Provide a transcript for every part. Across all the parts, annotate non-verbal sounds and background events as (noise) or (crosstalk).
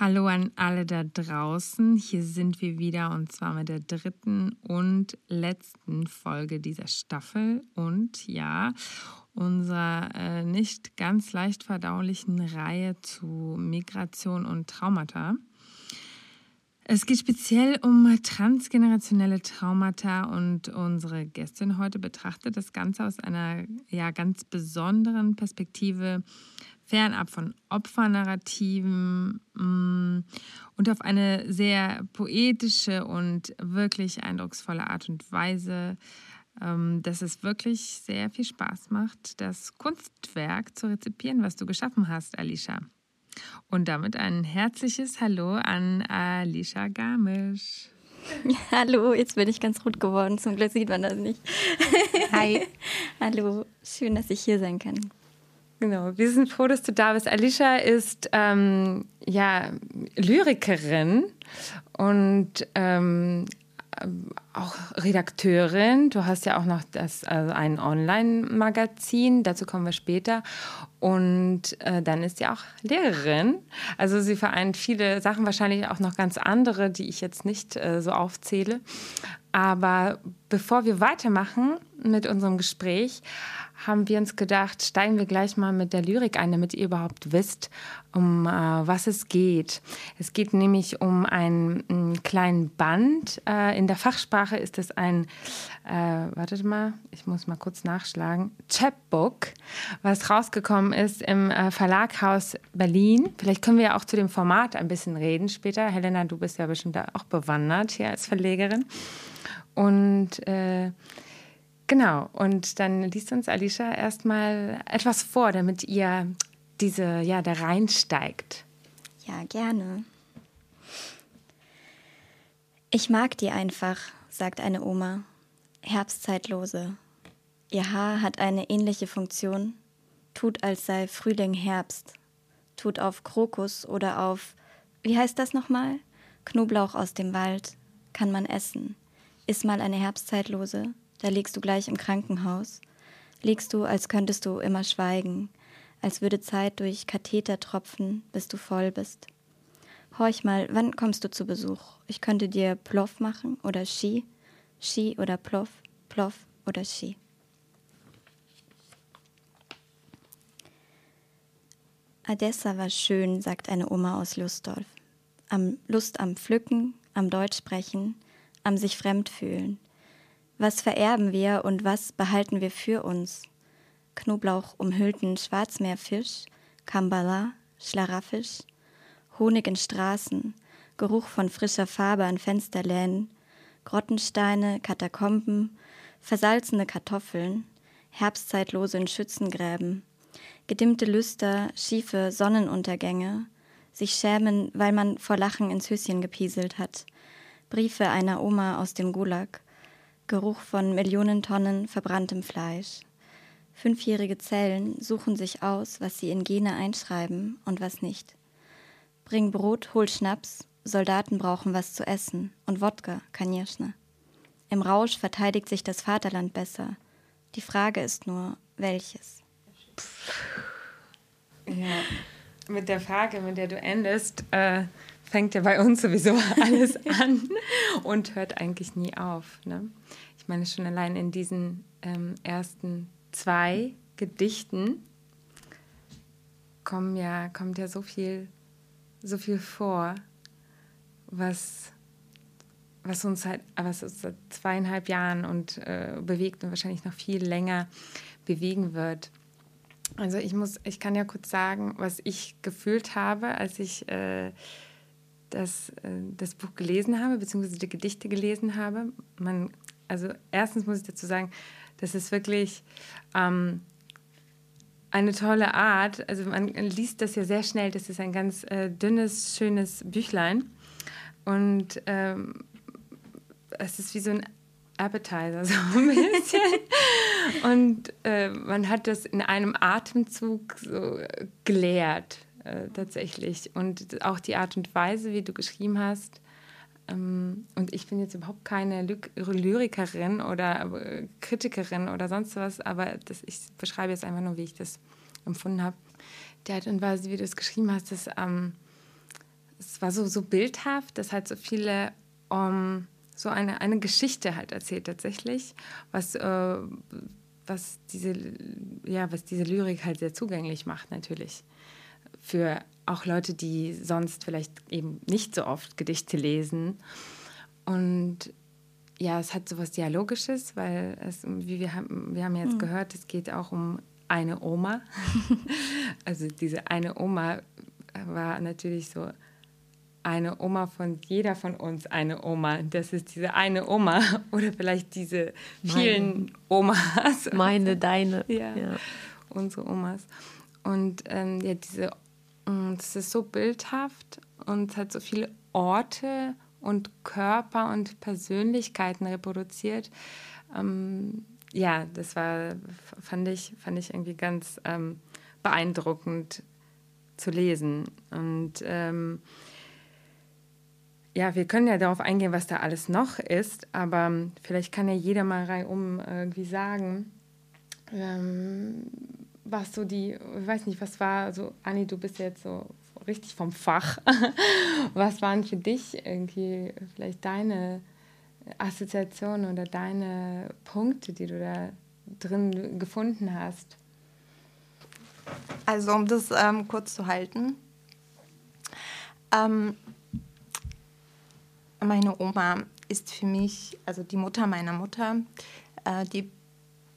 Hallo an alle da draußen. Hier sind wir wieder und zwar mit der dritten und letzten Folge dieser Staffel und ja, unserer äh, nicht ganz leicht verdaulichen Reihe zu Migration und Traumata. Es geht speziell um transgenerationelle Traumata und unsere Gästin heute betrachtet das Ganze aus einer ja ganz besonderen Perspektive, fernab von Opfernarrativen mm, und auf eine sehr poetische und wirklich eindrucksvolle Art und Weise, ähm, dass es wirklich sehr viel Spaß macht, das Kunstwerk zu rezipieren, was du geschaffen hast, Alicia. Und damit ein herzliches Hallo an Alicia Garmisch. (laughs) Hallo, jetzt bin ich ganz rot geworden. Zum Glück sieht man das nicht. Hi. (laughs) Hallo, schön, dass ich hier sein kann. Genau, wir sind froh, dass du da bist. Alicia ist ähm, ja Lyrikerin und ähm, auch Redakteurin. Du hast ja auch noch das, also ein Online-Magazin, dazu kommen wir später. Und äh, dann ist sie auch Lehrerin. Also sie vereint viele Sachen, wahrscheinlich auch noch ganz andere, die ich jetzt nicht äh, so aufzähle. Aber bevor wir weitermachen mit unserem Gespräch, haben wir uns gedacht, steigen wir gleich mal mit der Lyrik ein, damit ihr überhaupt wisst, um äh, was es geht. Es geht nämlich um einen, einen kleinen Band. Äh, in der Fachsprache ist es ein, äh, wartet mal, ich muss mal kurz nachschlagen, Chapbook, was rausgekommen ist im äh, Verlaghaus Berlin. Vielleicht können wir ja auch zu dem Format ein bisschen reden später. Helena, du bist ja bestimmt auch bewandert hier als Verlegerin. Und äh, Genau, und dann liest uns Alicia erstmal etwas vor, damit ihr diese, ja, da reinsteigt. Ja, gerne. Ich mag die einfach, sagt eine Oma, Herbstzeitlose. Ihr Haar hat eine ähnliche Funktion, tut als sei Frühling Herbst, tut auf Krokus oder auf, wie heißt das nochmal? Knoblauch aus dem Wald, kann man essen, ist mal eine Herbstzeitlose, da liegst du gleich im Krankenhaus. Liegst du, als könntest du immer schweigen, als würde Zeit durch Katheter tropfen, bis du voll bist. Horch mal, wann kommst du zu Besuch? Ich könnte dir Ploff machen oder Ski, Ski oder Ploff, Ploff oder Ski. Adessa war schön, sagt eine Oma aus Lustdorf. Am Lust am Pflücken, am Deutschsprechen, am sich fremd fühlen. Was vererben wir und was behalten wir für uns? Knoblauch umhüllten Schwarzmeerfisch, Kambala, Schlarafisch, Honig in Straßen, Geruch von frischer Farbe an Fensterläden, Grottensteine, Katakomben, versalzene Kartoffeln, Herbstzeitlose in Schützengräben, gedimmte Lüster, schiefe Sonnenuntergänge, sich schämen, weil man vor Lachen ins Höschen gepieselt hat, Briefe einer Oma aus dem Gulag, Geruch von Millionen Tonnen verbranntem Fleisch. Fünfjährige Zellen suchen sich aus, was sie in Gene einschreiben und was nicht. Bring Brot, hol Schnaps, Soldaten brauchen was zu essen und Wodka, Kanirschne. Im Rausch verteidigt sich das Vaterland besser. Die Frage ist nur, welches? Ja, mit der Frage, mit der du endest, äh, fängt ja bei uns sowieso (laughs) alles an und hört eigentlich nie auf. Ne? Ich meine, schon allein in diesen ähm, ersten zwei Gedichten kommen ja, kommt ja so viel, so viel vor, was, was uns halt, was uns seit zweieinhalb Jahren und äh, bewegt und wahrscheinlich noch viel länger bewegen wird. Also ich muss, ich kann ja kurz sagen, was ich gefühlt habe, als ich äh, das, äh, das Buch gelesen habe, beziehungsweise die Gedichte gelesen habe. Man, also erstens muss ich dazu sagen, das ist wirklich, ähm, eine tolle Art. Also man liest das ja sehr schnell. Das ist ein ganz äh, dünnes, schönes Büchlein. Und ähm, es ist wie so ein Appetizer, (laughs) so ein bisschen. Und äh, man hat das in einem Atemzug so geleert, äh, tatsächlich. Und auch die Art und Weise, wie du geschrieben hast. Ähm, und ich bin jetzt überhaupt keine Ly Lyrikerin oder äh, Kritikerin oder sonst was, aber das, ich beschreibe jetzt einfach nur, wie ich das empfunden habe. Die Art und Weise, wie du es geschrieben hast, das, ähm, war so, so bildhaft, das hat so viele. Um, so eine, eine Geschichte halt erzählt tatsächlich, was, äh, was, diese, ja, was diese Lyrik halt sehr zugänglich macht natürlich. Für auch Leute, die sonst vielleicht eben nicht so oft Gedichte lesen. Und ja, es hat so was Dialogisches, weil es, wie wir haben, wir haben jetzt mhm. gehört, es geht auch um eine Oma. (laughs) also diese eine Oma war natürlich so eine Oma von jeder von uns eine Oma. Das ist diese eine Oma (laughs) oder vielleicht diese vielen meine, Omas. Meine, deine. (laughs) Ja, ja. unsere Omas. Und ähm, ja, diese, mm, das ist so bildhaft und hat so viele Orte und Körper und Persönlichkeiten reproduziert. Ähm, ja, das war, fand ich, fand ich irgendwie ganz ähm, beeindruckend zu lesen. Und ähm, ja, wir können ja darauf eingehen, was da alles noch ist, aber ähm, vielleicht kann ja jeder mal reihum irgendwie sagen, was so die, ich weiß nicht, was war, so, Anni, du bist jetzt so richtig vom Fach. (laughs) was waren für dich irgendwie vielleicht deine Assoziationen oder deine Punkte, die du da drin gefunden hast? Also, um das ähm, kurz zu halten. Ähm, meine Oma ist für mich, also die Mutter meiner Mutter, äh, die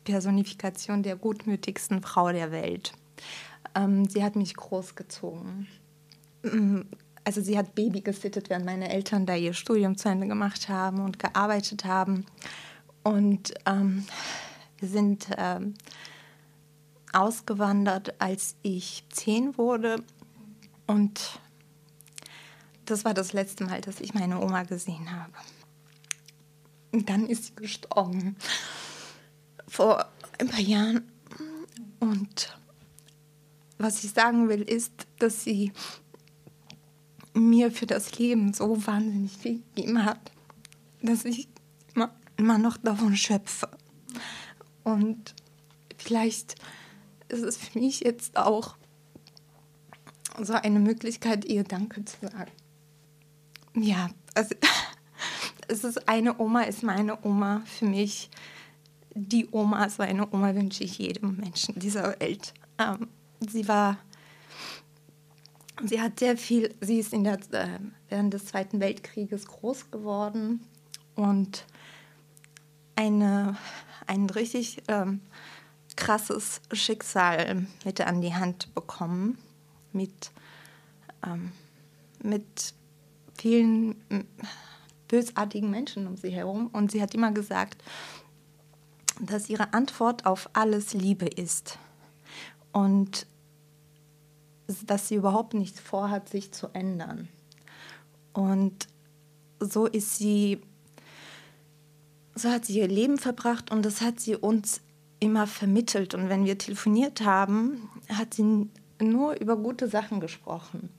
Personifikation der gutmütigsten Frau der Welt. Ähm, sie hat mich großgezogen. Mm, also sie hat Baby gesittet, während meine Eltern da ihr Studium zu Ende gemacht haben und gearbeitet haben. Und ähm, wir sind ähm, ausgewandert, als ich zehn wurde. Und das war das letzte Mal, dass ich meine Oma gesehen habe. Und dann ist sie gestorben. Vor ein paar Jahren. Und was ich sagen will, ist, dass sie mir für das Leben so wahnsinnig viel gegeben hat, dass ich immer, noch davon schöpfe. Und vielleicht ist es für mich jetzt auch so eine Möglichkeit, ihr Danke zu sagen. Ja, also (laughs) es ist eine Oma, ist meine Oma für mich. Die Oma, so eine Oma wünsche ich jedem Menschen dieser Welt. Ähm, sie war, sie hat sehr viel, sie ist in der, äh, während des Zweiten Weltkrieges groß geworden und eine, ein richtig ähm, krasses Schicksal mit an die Hand bekommen, mit, ähm, mit vielen bösartigen Menschen um sie herum. Und sie hat immer gesagt, dass ihre Antwort auf alles Liebe ist. Und dass sie überhaupt nichts vorhat, sich zu ändern. Und so ist sie, so hat sie ihr Leben verbracht und das hat sie uns immer vermittelt. Und wenn wir telefoniert haben, hat sie nur über gute Sachen gesprochen.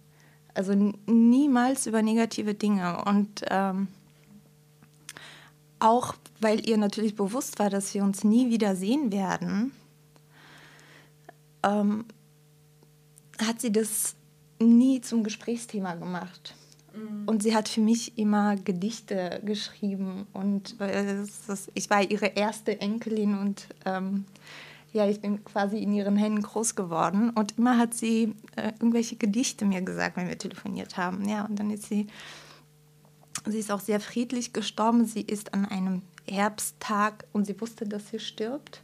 Also niemals über negative Dinge. Und ähm, auch weil ihr natürlich bewusst war, dass wir uns nie wieder sehen werden, ähm, hat sie das nie zum Gesprächsthema gemacht. Mhm. Und sie hat für mich immer Gedichte geschrieben. Und äh, ist, ich war ihre erste Enkelin und ähm, ja, ich bin quasi in ihren Händen groß geworden und immer hat sie äh, irgendwelche Gedichte mir gesagt, wenn wir telefoniert haben. Ja, und dann ist sie, sie ist auch sehr friedlich gestorben. Sie ist an einem Herbsttag und sie wusste, dass sie stirbt.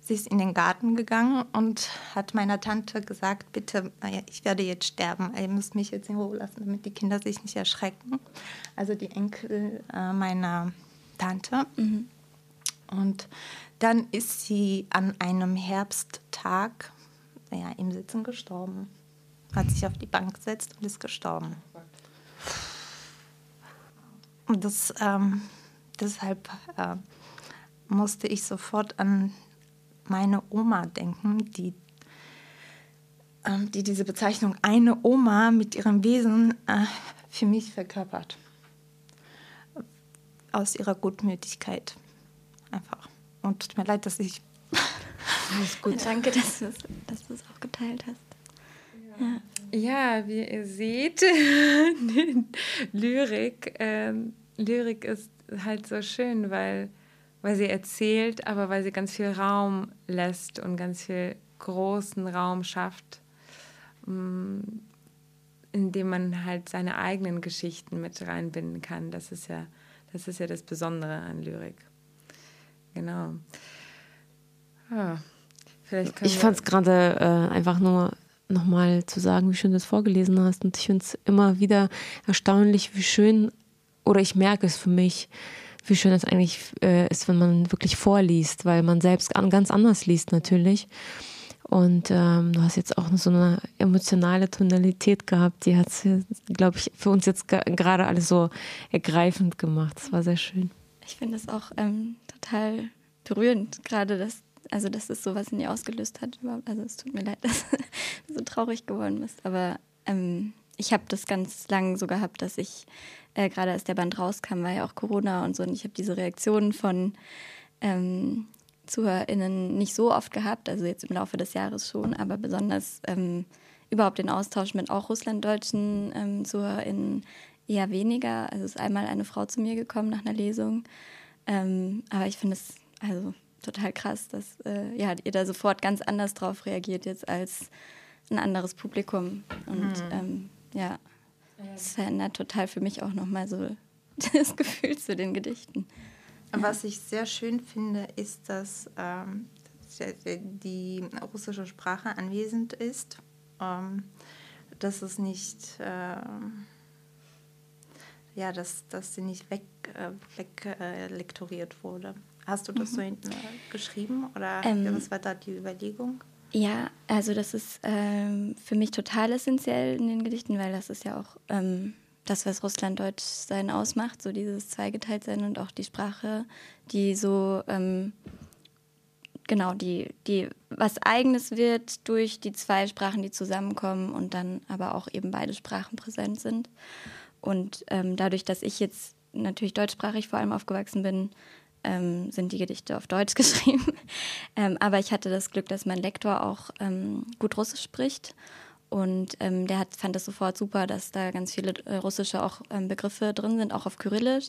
Sie ist in den Garten gegangen und hat meiner Tante gesagt, bitte, ich werde jetzt sterben, ihr müsst mich jetzt in Ruhe lassen, damit die Kinder sich nicht erschrecken. Also die Enkel äh, meiner Tante. Mhm. Und dann ist sie an einem Herbsttag, ja, im Sitzen gestorben. Hat sich auf die Bank gesetzt und ist gestorben. Und das, ähm, deshalb äh, musste ich sofort an meine Oma denken, die, ähm, die diese Bezeichnung eine Oma mit ihrem Wesen äh, für mich verkörpert. Aus ihrer Gutmütigkeit. Einfach. Und tut mir leid, dass ich. Alles gut. Danke, dass du es auch geteilt hast. Ja. Ja, wie ihr seht, (laughs) Lyrik, ähm, Lyrik ist halt so schön, weil, weil sie erzählt, aber weil sie ganz viel Raum lässt und ganz viel großen Raum schafft, mm, indem man halt seine eigenen Geschichten mit reinbinden kann. Das ist ja das, ist ja das Besondere an Lyrik. Genau. Ja, ich fand es gerade äh, einfach nur nochmal zu sagen, wie schön du es vorgelesen hast. Und ich finde es immer wieder erstaunlich, wie schön, oder ich merke es für mich, wie schön es eigentlich äh, ist, wenn man wirklich vorliest, weil man selbst an, ganz anders liest natürlich. Und ähm, du hast jetzt auch so eine emotionale Tonalität gehabt, die hat es, glaube ich, für uns jetzt gerade alles so ergreifend gemacht. Das war sehr schön. Ich finde es auch ähm, total berührend, gerade dass also dass es sowas in dir ausgelöst hat. Also es tut mir leid, (laughs) dass du so traurig geworden bist. Aber ähm, ich habe das ganz lang so gehabt, dass ich, äh, gerade als der Band rauskam, war ja auch Corona und so, und ich habe diese Reaktionen von ähm, ZuhörerInnen nicht so oft gehabt, also jetzt im Laufe des Jahres schon, aber besonders ähm, überhaupt den Austausch mit auch russlanddeutschen ähm, ZuhörerInnen eher weniger. Also ist einmal eine Frau zu mir gekommen nach einer Lesung. Ähm, aber ich finde es, also total krass, dass äh, ja, ihr da sofort ganz anders drauf reagiert jetzt als ein anderes Publikum. Und mhm. ähm, ja, es verändert total für mich auch nochmal so (laughs) das Gefühl zu den Gedichten. Was ich sehr schön finde, ist, dass ähm, die russische Sprache anwesend ist, ähm, dass es nicht, äh, ja, dass, dass sie nicht weg, äh, weg äh, wurde. Hast du das mhm. so hinten äh, geschrieben oder ähm, was war da die Überlegung? Ja, also das ist ähm, für mich total essentiell in den Gedichten, weil das ist ja auch ähm, das, was Russlanddeutsch sein ausmacht, so dieses Zweigeteiltsein und auch die Sprache, die so ähm, genau die die was Eigenes wird durch die zwei Sprachen, die zusammenkommen und dann aber auch eben beide Sprachen präsent sind. Und ähm, dadurch, dass ich jetzt natürlich deutschsprachig vor allem aufgewachsen bin, ähm, sind die Gedichte auf Deutsch (laughs) geschrieben. ähm, aber ich hatte das Glück, dass mein Lektor auch ähm, gut Russisch spricht. Und ähm, der hat, fand es sofort super, dass da ganz viele äh, russische auch ähm, Begriffe drin sind, auch auf Kyrillisch.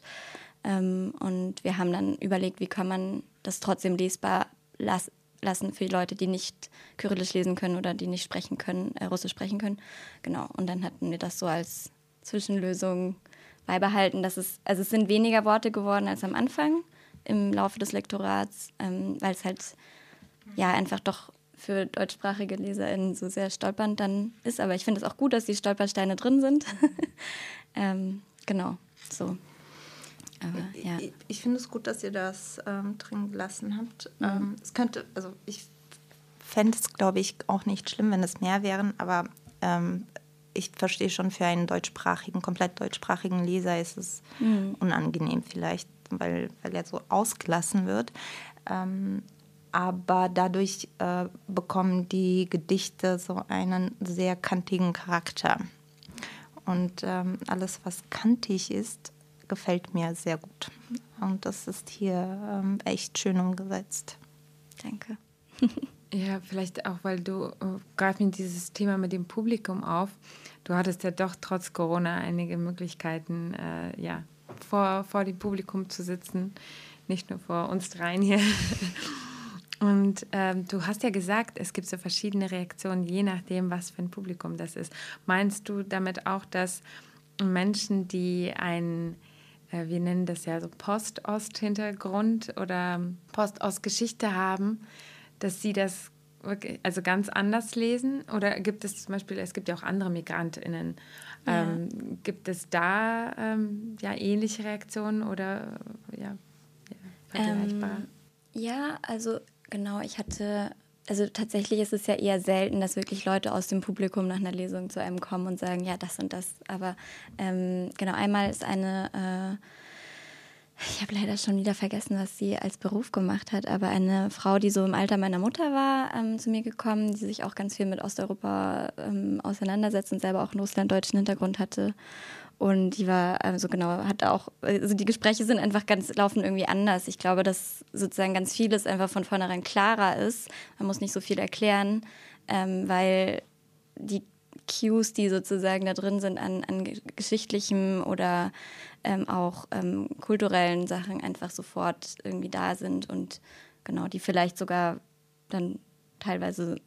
Ähm, und wir haben dann überlegt, wie kann man das trotzdem lesbar las lassen für die Leute, die nicht Kyrillisch lesen können oder die nicht sprechen können, äh, Russisch sprechen können. Genau. Und dann hatten wir das so als Zwischenlösung beibehalten. Dass es, also es sind weniger Worte geworden als am Anfang im Laufe des Lektorats, ähm, weil es halt ja einfach doch für deutschsprachige LeserInnen so sehr stolpernd dann ist. Aber ich finde es auch gut, dass die Stolpersteine drin sind. (laughs) ähm, genau, so. Aber, ja. Ich, ich finde es gut, dass ihr das ähm, drin gelassen habt. Mhm. Ähm, es könnte, also ich fände es, glaube ich, auch nicht schlimm, wenn es mehr wären, aber ähm, ich verstehe schon, für einen deutschsprachigen, komplett deutschsprachigen Leser ist es mhm. unangenehm vielleicht weil, weil er so ausgelassen wird. Ähm, aber dadurch äh, bekommen die Gedichte so einen sehr kantigen Charakter. Und ähm, alles, was kantig ist, gefällt mir sehr gut. Und das ist hier ähm, echt schön umgesetzt. Danke. (laughs) ja, vielleicht auch, weil du äh, greif mir dieses Thema mit dem Publikum auf. Du hattest ja doch trotz Corona einige Möglichkeiten, äh, ja, vor, vor dem Publikum zu sitzen, nicht nur vor uns dreien hier. (laughs) Und ähm, du hast ja gesagt, es gibt so verschiedene Reaktionen, je nachdem, was für ein Publikum das ist. Meinst du damit auch, dass Menschen, die ein, äh, wir nennen das ja so Post-Ost-Hintergrund oder Post-Ost-Geschichte haben, dass sie das also ganz anders lesen? Oder gibt es zum Beispiel, es gibt ja auch andere MigrantInnen, ja. Ähm, gibt es da ähm, ja, ähnliche Reaktionen oder ja, ja vergleichbar? Ähm, ja, also genau, ich hatte also tatsächlich ist es ja eher selten, dass wirklich Leute aus dem Publikum nach einer Lesung zu einem kommen und sagen, ja, das und das. Aber ähm, genau, einmal ist eine, äh, ich habe leider schon wieder vergessen, was sie als Beruf gemacht hat, aber eine Frau, die so im Alter meiner Mutter war, ähm, zu mir gekommen, die sich auch ganz viel mit Osteuropa ähm, auseinandersetzt und selber auch einen russlanddeutschen Hintergrund hatte. Und die war, also genau, hat auch, also die Gespräche sind einfach ganz, laufen irgendwie anders. Ich glaube, dass sozusagen ganz vieles einfach von vornherein klarer ist. Man muss nicht so viel erklären, ähm, weil die Cues, die sozusagen da drin sind an, an geschichtlichen oder ähm, auch ähm, kulturellen Sachen einfach sofort irgendwie da sind und genau, die vielleicht sogar dann teilweise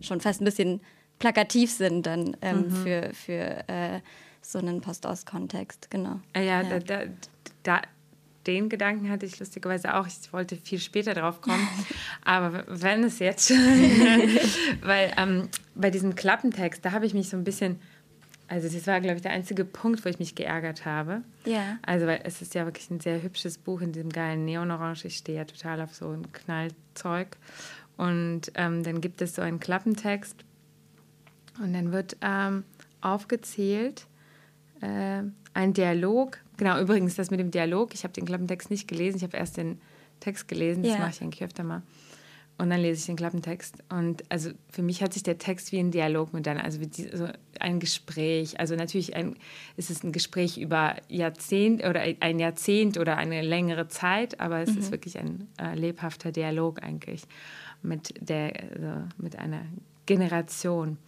schon fast ein bisschen plakativ sind dann ähm, mhm. für, für äh, so einen Post-Ost-Kontext, genau. Ah ja, ja. Da, da, da, den Gedanken hatte ich lustigerweise auch. Ich wollte viel später drauf kommen. (laughs) Aber wenn es jetzt schon. (laughs) (laughs) weil ähm, bei diesem Klappentext, da habe ich mich so ein bisschen. Also, das war, glaube ich, der einzige Punkt, wo ich mich geärgert habe. Ja. Also, weil es ist ja wirklich ein sehr hübsches Buch in diesem geilen Neonorange. Ich stehe ja total auf so ein Knallzeug. Und ähm, dann gibt es so einen Klappentext. Und dann wird ähm, aufgezählt, äh, ein Dialog. Genau, übrigens das mit dem Dialog. Ich habe den Klappentext nicht gelesen. Ich habe erst den Text gelesen. Das ja. mache ich eigentlich öfter mal. Und dann lese ich den Klappentext. Und also für mich hat sich der Text wie ein Dialog mit dann, also die, so ein Gespräch. Also natürlich ein, ist es ein Gespräch über Jahrzehnt oder ein Jahrzehnt oder eine längere Zeit, aber es mhm. ist wirklich ein äh, lebhafter Dialog eigentlich mit der, also mit einer Generation.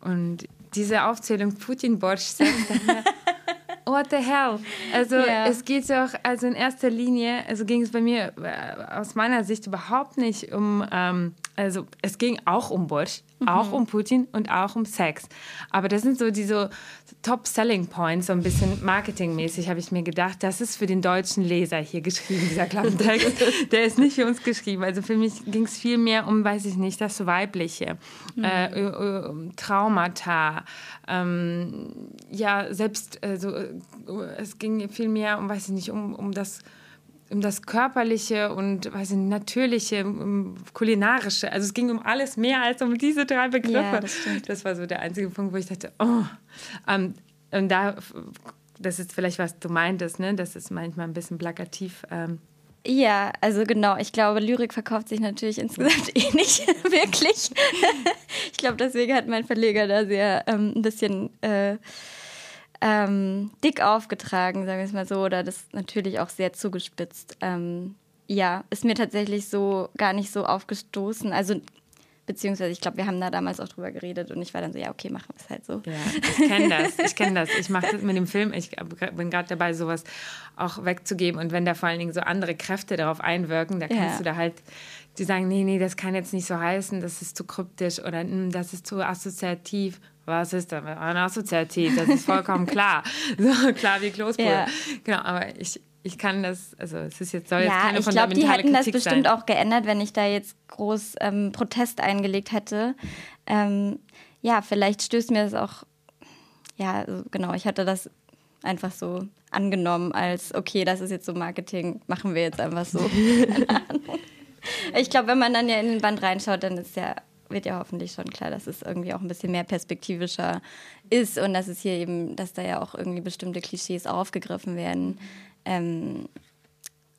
Und diese Aufzählung Putin-Borsch (laughs) what the hell? Also yeah. es geht doch, also in erster Linie, also ging es bei mir äh, aus meiner Sicht überhaupt nicht um, ähm, also es ging auch um Borsch, mhm. auch um Putin und auch um Sex. Aber das sind so diese Top-Selling-Points, so ein bisschen marketingmäßig, habe ich mir gedacht, das ist für den deutschen Leser hier geschrieben, dieser Klappentext. (laughs) Der ist nicht für uns geschrieben. Also für mich ging es viel mehr um, weiß ich nicht, das Weibliche, mhm. äh, um Traumata, ähm, ja, selbst, also, es ging viel mehr um, weiß ich nicht, um, um das um das Körperliche und weiß ich, Natürliche, um Kulinarische. Also es ging um alles mehr als um diese drei Begriffe. Ja, das, das, war so der einzige Punkt, wo ich dachte, oh. Ähm, und da, das ist vielleicht, was du meintest, ne? das ist manchmal ein bisschen plakativ. Ähm. Ja, also genau. Ich glaube, Lyrik verkauft sich natürlich insgesamt (laughs) eh nicht (laughs) wirklich. ich glaube, deswegen hat mein Verleger da sehr ähm, ein bisschen... Äh, ähm, dick aufgetragen, sagen wir es mal so, oder das natürlich auch sehr zugespitzt. Ähm, ja, ist mir tatsächlich so gar nicht so aufgestoßen. Also beziehungsweise ich glaube, wir haben da damals auch drüber geredet und ich war dann so, ja, okay, machen wir es halt so. Ja, ich kenne das, ich kenne das. Ich mache das mit dem Film, ich bin gerade dabei, sowas auch wegzugeben und wenn da vor allen Dingen so andere Kräfte darauf einwirken, da kannst ja. du da halt, die sagen, nee, nee, das kann jetzt nicht so heißen, das ist zu kryptisch oder hm, das ist zu assoziativ was ist da eine Assoziativ? Das ist vollkommen (laughs) klar. So klar wie Kloßbrühe. Ja. Genau, aber ich, ich kann das, also es ist jetzt, soll jetzt ja, keine ich glaube, die hätten Kritik das bestimmt sein. auch geändert, wenn ich da jetzt groß ähm, Protest eingelegt hätte. Ähm, ja, vielleicht stößt mir das auch, ja, also genau, ich hatte das einfach so angenommen als, okay, das ist jetzt so Marketing, machen wir jetzt einfach so. (laughs) ich glaube, wenn man dann ja in den Band reinschaut, dann ist ja wird ja hoffentlich schon klar, dass es irgendwie auch ein bisschen mehr perspektivischer ist und dass es hier eben, dass da ja auch irgendwie bestimmte Klischees aufgegriffen werden. Ähm,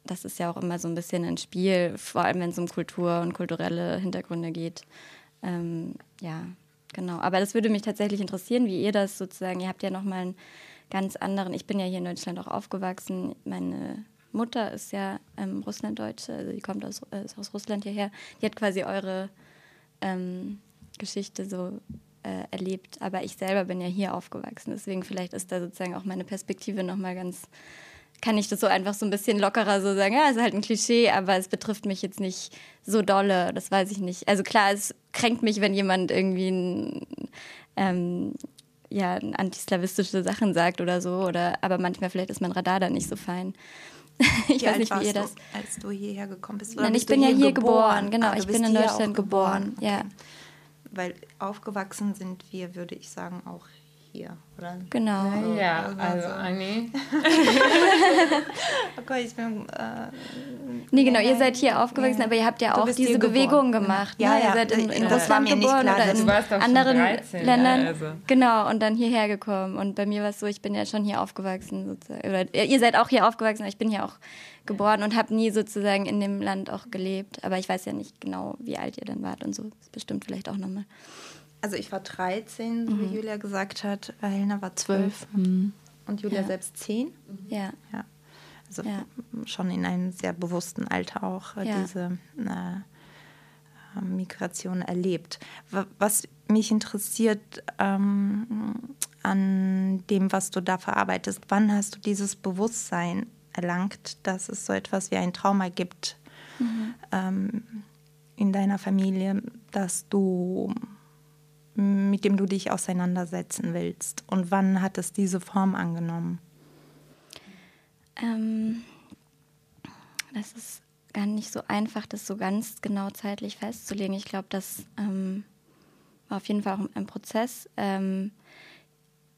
das ist ja auch immer so ein bisschen ein Spiel, vor allem wenn es um Kultur und kulturelle Hintergründe geht. Ähm, ja, genau. Aber das würde mich tatsächlich interessieren, wie ihr das sozusagen, ihr habt ja nochmal einen ganz anderen, ich bin ja hier in Deutschland auch aufgewachsen, meine Mutter ist ja ähm, Russlanddeutsche, also die kommt aus, äh, aus Russland hierher. Die hat quasi eure ähm, Geschichte so äh, erlebt. Aber ich selber bin ja hier aufgewachsen. Deswegen vielleicht ist da sozusagen auch meine Perspektive nochmal ganz, kann ich das so einfach so ein bisschen lockerer so sagen, ja, ist halt ein Klischee, aber es betrifft mich jetzt nicht so dolle, das weiß ich nicht. Also klar, es kränkt mich, wenn jemand irgendwie ein, ähm, ja, antislawistische Sachen sagt oder so, oder aber manchmal vielleicht ist mein Radar da nicht so fein. (laughs) ich wie weiß nicht, wie ihr das. Du, als du hierher gekommen bist? Oder Nein, ich bin ja hier geboren, geboren. genau. Ah, ich bin in Deutschland geboren, geboren. Okay. ja. Weil aufgewachsen sind wir, würde ich sagen, auch hier, oder? Genau. Ja, ja also Anni. (laughs) okay, ich bin. Äh, nee, genau, ihr seid hier aufgewachsen, ja. aber ihr habt ja auch diese Bewegung gemacht. Ja, ne? ja, ihr seid in, in Russland geboren klar, oder in anderen 13, Ländern. Ja, also. Genau, und dann hierher gekommen. Und bei mir war es so, ich bin ja schon hier aufgewachsen. Sozusagen. Oder ihr seid auch hier aufgewachsen, aber ich bin hier auch geboren und habe nie sozusagen in dem Land auch gelebt. Aber ich weiß ja nicht genau, wie alt ihr dann wart und so. Das ist bestimmt vielleicht auch nochmal. Also ich war 13, mhm. wie Julia gesagt hat. Helena war 12 mhm. und Julia ja. selbst 10. Ja. ja. Also ja. schon in einem sehr bewussten Alter auch äh, ja. diese äh, Migration erlebt. Was mich interessiert ähm, an dem, was du da verarbeitest, wann hast du dieses Bewusstsein erlangt, dass es so etwas wie ein Trauma gibt mhm. ähm, in deiner Familie, dass du mit dem du dich auseinandersetzen willst? Und wann hat es diese Form angenommen? Ähm, das ist gar nicht so einfach, das so ganz genau zeitlich festzulegen. Ich glaube, das ähm, war auf jeden Fall auch ein Prozess. Ähm,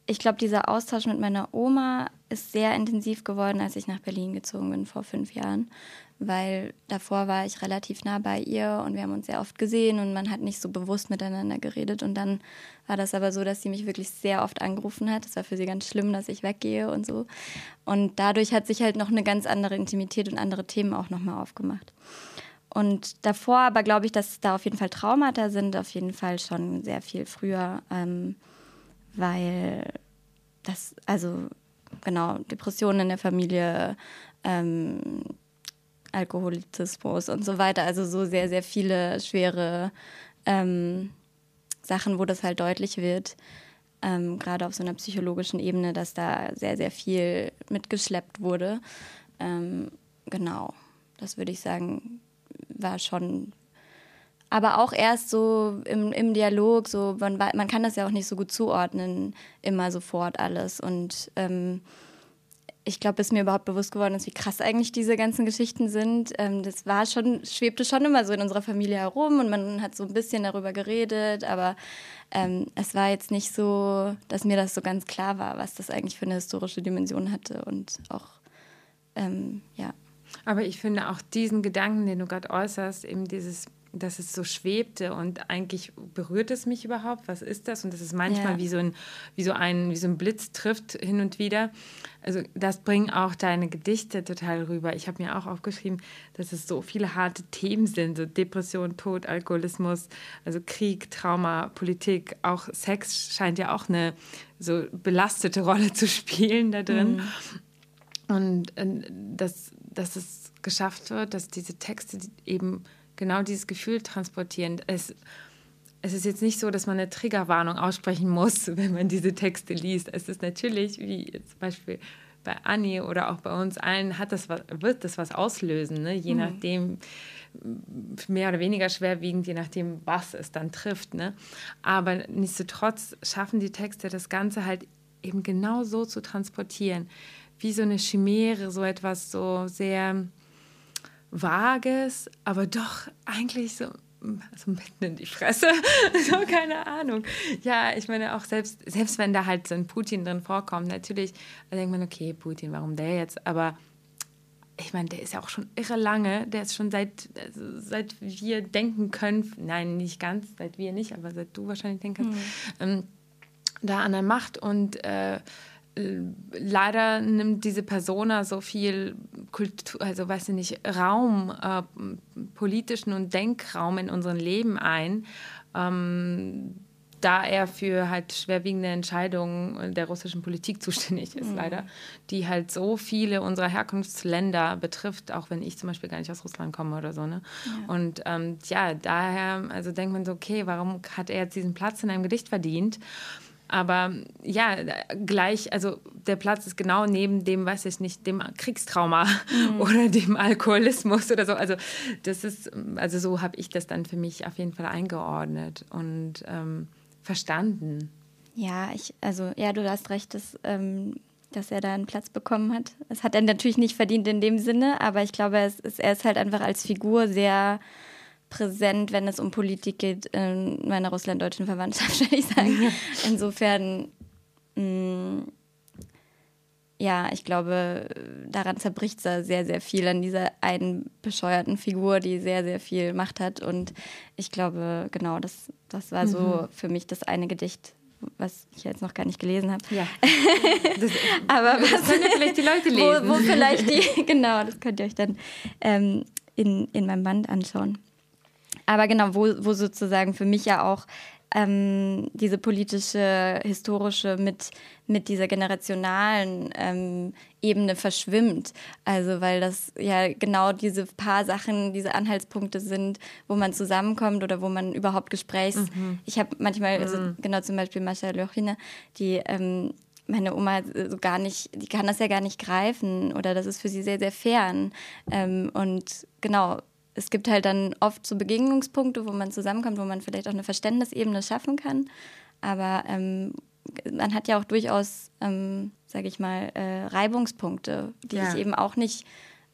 ich glaube, dieser Austausch mit meiner Oma ist sehr intensiv geworden, als ich nach Berlin gezogen bin vor fünf Jahren, weil davor war ich relativ nah bei ihr und wir haben uns sehr oft gesehen und man hat nicht so bewusst miteinander geredet. Und dann war das aber so, dass sie mich wirklich sehr oft angerufen hat. Es war für sie ganz schlimm, dass ich weggehe und so. Und dadurch hat sich halt noch eine ganz andere Intimität und andere Themen auch nochmal aufgemacht. Und davor aber glaube ich, dass da auf jeden Fall Traumata sind, auf jeden Fall schon sehr viel früher. Ähm, weil das, also genau, Depressionen in der Familie, ähm, Alkoholismus und so weiter, also so sehr, sehr viele schwere ähm, Sachen, wo das halt deutlich wird, ähm, gerade auf so einer psychologischen Ebene, dass da sehr, sehr viel mitgeschleppt wurde. Ähm, genau, das würde ich sagen, war schon aber auch erst so im, im Dialog, so man, man kann das ja auch nicht so gut zuordnen, immer sofort alles. Und ähm, ich glaube, bis mir überhaupt bewusst geworden ist, wie krass eigentlich diese ganzen Geschichten sind. Ähm, das war schon, schwebte schon immer so in unserer Familie herum und man hat so ein bisschen darüber geredet, aber ähm, es war jetzt nicht so, dass mir das so ganz klar war, was das eigentlich für eine historische Dimension hatte und auch, ähm, ja. Aber ich finde auch diesen Gedanken, den du gerade äußerst, eben dieses dass es so schwebte und eigentlich berührt es mich überhaupt, was ist das? Und das ist manchmal ja. wie, so ein, wie, so ein, wie so ein Blitz trifft hin und wieder. Also das bringen auch deine Gedichte total rüber. Ich habe mir auch aufgeschrieben, dass es so viele harte Themen sind, so Depression, Tod, Alkoholismus, also Krieg, Trauma, Politik, auch Sex scheint ja auch eine so belastete (laughs) Rolle zu spielen da drin. Mhm. Und äh, dass, dass es geschafft wird, dass diese Texte eben genau dieses Gefühl transportieren. Es, es ist jetzt nicht so, dass man eine Triggerwarnung aussprechen muss, (laughs) wenn man diese Texte liest. Es ist natürlich, wie zum Beispiel bei Anni oder auch bei uns allen, hat das wird das was auslösen, ne? je mhm. nachdem, mehr oder weniger schwerwiegend, je nachdem, was es dann trifft. Ne? Aber nichtsdestotrotz schaffen die Texte das Ganze halt eben genau so zu transportieren, wie so eine Chimäre, so etwas so sehr Vages, aber doch eigentlich so so mitten in die Fresse. (laughs) so, keine Ahnung. Ja, ich meine, auch selbst, selbst wenn da halt so ein Putin drin vorkommt, natürlich, denkt man, okay, Putin, warum der jetzt? Aber ich meine, der ist ja auch schon irre lange. Der ist schon seit, also seit wir denken können, nein, nicht ganz, seit wir nicht, aber seit du wahrscheinlich denken kannst, mhm. ähm, da an der Macht und äh, leider nimmt diese Persona so viel Kultur, also weiß ich nicht, Raum, äh, politischen und Denkraum in unserem Leben ein, ähm, da er für halt schwerwiegende Entscheidungen der russischen Politik (laughs) zuständig ist, mhm. leider, die halt so viele unserer Herkunftsländer betrifft, auch wenn ich zum Beispiel gar nicht aus Russland komme oder so. Ne? Ja. Und ähm, ja, daher, also denkt man so, okay, warum hat er jetzt diesen Platz in einem Gedicht verdient? Aber ja, gleich, also der Platz ist genau neben dem, weiß ich nicht, dem Kriegstrauma mhm. oder dem Alkoholismus oder so. Also das ist, also so habe ich das dann für mich auf jeden Fall eingeordnet und ähm, verstanden. Ja, ich, also ja, du hast recht, dass, ähm, dass er da einen Platz bekommen hat. Das hat er natürlich nicht verdient in dem Sinne, aber ich glaube, es ist, er ist halt einfach als Figur sehr präsent, wenn es um Politik geht, in meiner russlanddeutschen Verwandtschaft, (laughs) würde ich sagen. Insofern, mh, mm, ja, ich glaube, daran zerbricht da sehr, sehr viel an dieser einen bescheuerten Figur, die sehr, sehr viel Macht hat. Und ich glaube, genau, das, das war so mhm. für mich das eine Gedicht, was ich jetzt noch gar nicht gelesen habe. Ja. (laughs) Das, Aber (laughs) was, können ja vielleicht die Leute lesen. Wo, wo vielleicht die, genau, das könnt ihr euch dann ähm, in, in meinem Band anschauen. Aber genau, wo, wo sozusagen für mich ja auch ähm, diese politische, historische mit, mit dieser generationalen ähm, Ebene verschwimmt. Also weil das ja genau diese paar Sachen, diese Anhaltspunkte sind, wo man zusammenkommt oder wo man überhaupt Gesprächs... Mhm. Ich habe manchmal, also mhm. genau zum Beispiel Mascha Lochina, die... Ähm, meine Oma so gar nicht, die kann das ja gar nicht greifen oder das ist für sie sehr, sehr fern. Ähm, und genau, es gibt halt dann oft so Begegnungspunkte, wo man zusammenkommt, wo man vielleicht auch eine Verständnisebene schaffen kann. Aber ähm, man hat ja auch durchaus, ähm, sage ich mal, äh, Reibungspunkte, die ja. ich eben auch nicht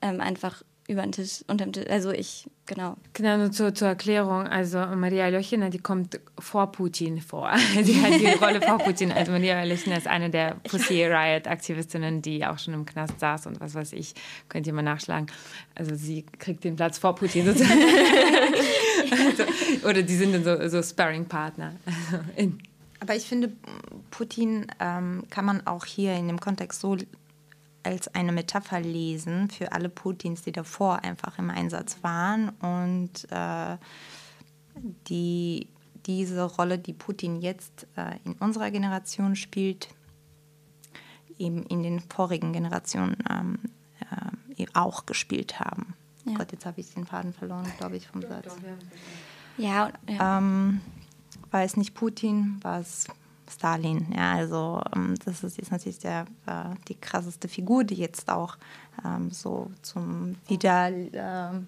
ähm, einfach über den Tisch, unter dem Tisch, also ich, genau. Genau, nur zur, zur Erklärung, also Maria Löchina, die kommt vor Putin vor. (laughs) Sie hat die Rolle vor Putin. Also Maria Löchina ist eine der Pussy Riot-Aktivistinnen, die auch schon im Knast saß und was weiß ich, könnt ihr mal nachschlagen. Also sie kriegt den Platz vor Putin sozusagen. (laughs) also, oder die sind dann so, so Sparring-Partner. Aber ich finde, Putin ähm, kann man auch hier in dem Kontext so als eine Metapher lesen für alle Putins, die davor einfach im Einsatz waren. Und äh, die, diese Rolle, die Putin jetzt äh, in unserer Generation spielt, eben in den vorigen Generationen ähm, äh, auch gespielt haben. Ja. Gott, jetzt habe ich den Faden verloren, glaube ich, vom Satz. Ja, ja. Ähm, war es nicht Putin, war es Stalin. Ja, also ähm, das ist jetzt natürlich der, äh, die krasseste Figur, die jetzt auch ähm, so zum wieder äh,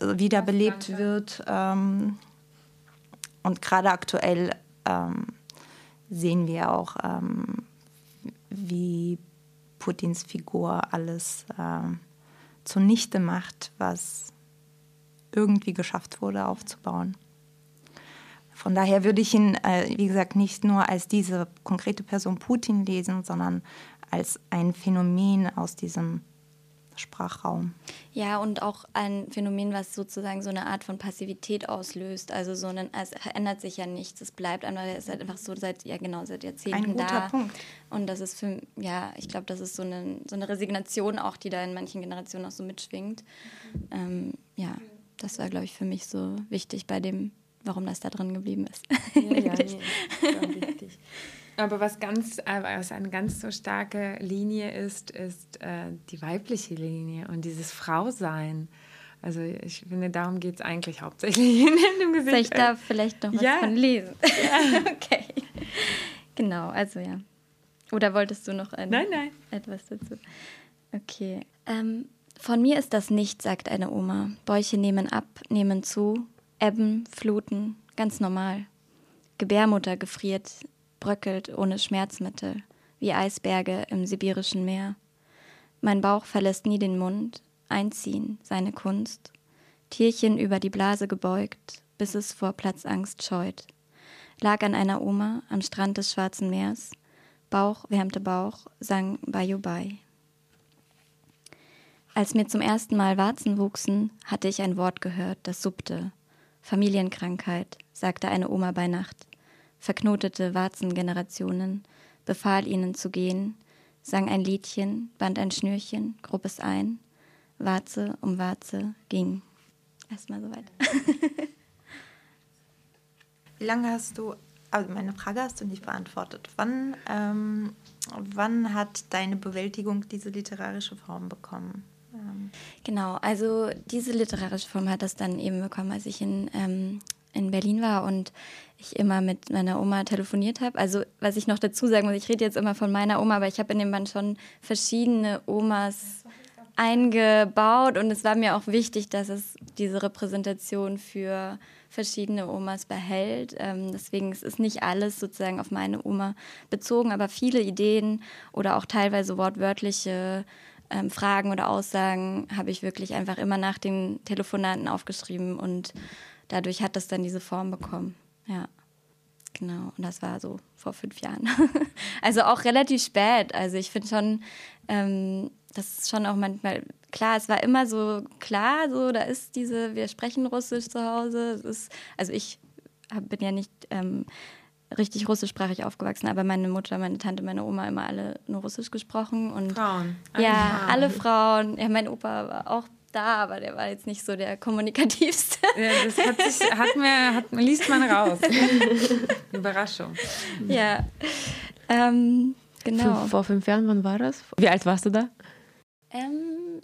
wiederbelebt wird. Ähm, und gerade aktuell ähm, sehen wir auch, ähm, wie Putins Figur alles äh, zunichte macht, was irgendwie geschafft wurde aufzubauen. Von daher würde ich ihn, äh, wie gesagt, nicht nur als diese konkrete Person Putin lesen, sondern als ein Phänomen aus diesem Sprachraum. Ja, und auch ein Phänomen, was sozusagen so eine Art von Passivität auslöst. Also so ein, es ändert sich ja nichts, es bleibt einfach, es ist halt einfach so seit, ja genau, seit Jahrzehnten ein guter da. Punkt. Und das ist für, ja, ich glaube, das ist so eine, so eine Resignation auch, die da in manchen Generationen auch so mitschwingt. Ähm, ja, das war, glaube ich, für mich so wichtig bei dem warum das da drin geblieben ist. Ja, ja, (laughs) nee. Aber was ganz, äh, was eine ganz so starke Linie ist, ist äh, die weibliche Linie und dieses Frausein. Also ich finde, darum geht es eigentlich hauptsächlich in dem Gesicht. Soll ich da vielleicht noch was ja. von lesen? Ja. (laughs) okay. Genau, also ja. Oder wolltest du noch ein, nein, nein. etwas dazu? Okay. Ähm, von mir ist das nicht, sagt eine Oma. Bäuche nehmen ab, nehmen zu, Ebben, Fluten, ganz normal. Gebärmutter gefriert, bröckelt ohne Schmerzmittel, wie Eisberge im sibirischen Meer. Mein Bauch verlässt nie den Mund, einziehen, seine Kunst. Tierchen über die Blase gebeugt, bis es vor Platzangst scheut. Lag an einer Oma am Strand des Schwarzen Meers. Bauch wärmte Bauch, sang Bayou-Bay. Als mir zum ersten Mal Warzen wuchsen, hatte ich ein Wort gehört, das suppte. Familienkrankheit, sagte eine Oma bei Nacht, verknotete Warzengenerationen, befahl ihnen zu gehen, sang ein Liedchen, band ein Schnürchen, grub es ein, Warze um Warze ging. Erstmal soweit. Wie lange hast du, also meine Frage hast du nicht beantwortet. Wann, ähm, wann hat deine Bewältigung diese literarische Form bekommen? Genau, also diese literarische Form hat das dann eben bekommen, als ich in, ähm, in Berlin war und ich immer mit meiner Oma telefoniert habe. Also was ich noch dazu sagen muss, ich rede jetzt immer von meiner Oma, aber ich habe in dem Band schon verschiedene Omas eingebaut und es war mir auch wichtig, dass es diese Repräsentation für verschiedene Omas behält. Ähm, deswegen es ist nicht alles sozusagen auf meine Oma bezogen, aber viele Ideen oder auch teilweise wortwörtliche ähm, Fragen oder Aussagen habe ich wirklich einfach immer nach den Telefonaten aufgeschrieben und dadurch hat das dann diese Form bekommen. Ja, genau. Und das war so vor fünf Jahren. (laughs) also auch relativ spät. Also ich finde schon, ähm, das ist schon auch manchmal klar, es war immer so klar, so da ist diese, wir sprechen Russisch zu Hause. Ist, also ich hab, bin ja nicht ähm, richtig russischsprachig aufgewachsen, aber meine Mutter, meine Tante, meine Oma immer alle nur Russisch gesprochen. Und Frauen. Alle ja, Frauen. alle Frauen. Ja, mein Opa war auch da, aber der war jetzt nicht so der kommunikativste. Ja, das hat sich, hat mir, hat, liest man raus. (laughs) Überraschung. Ja, ähm, genau. Vor, vor fünf Jahren, wann war das? Wie alt warst du da? Ähm,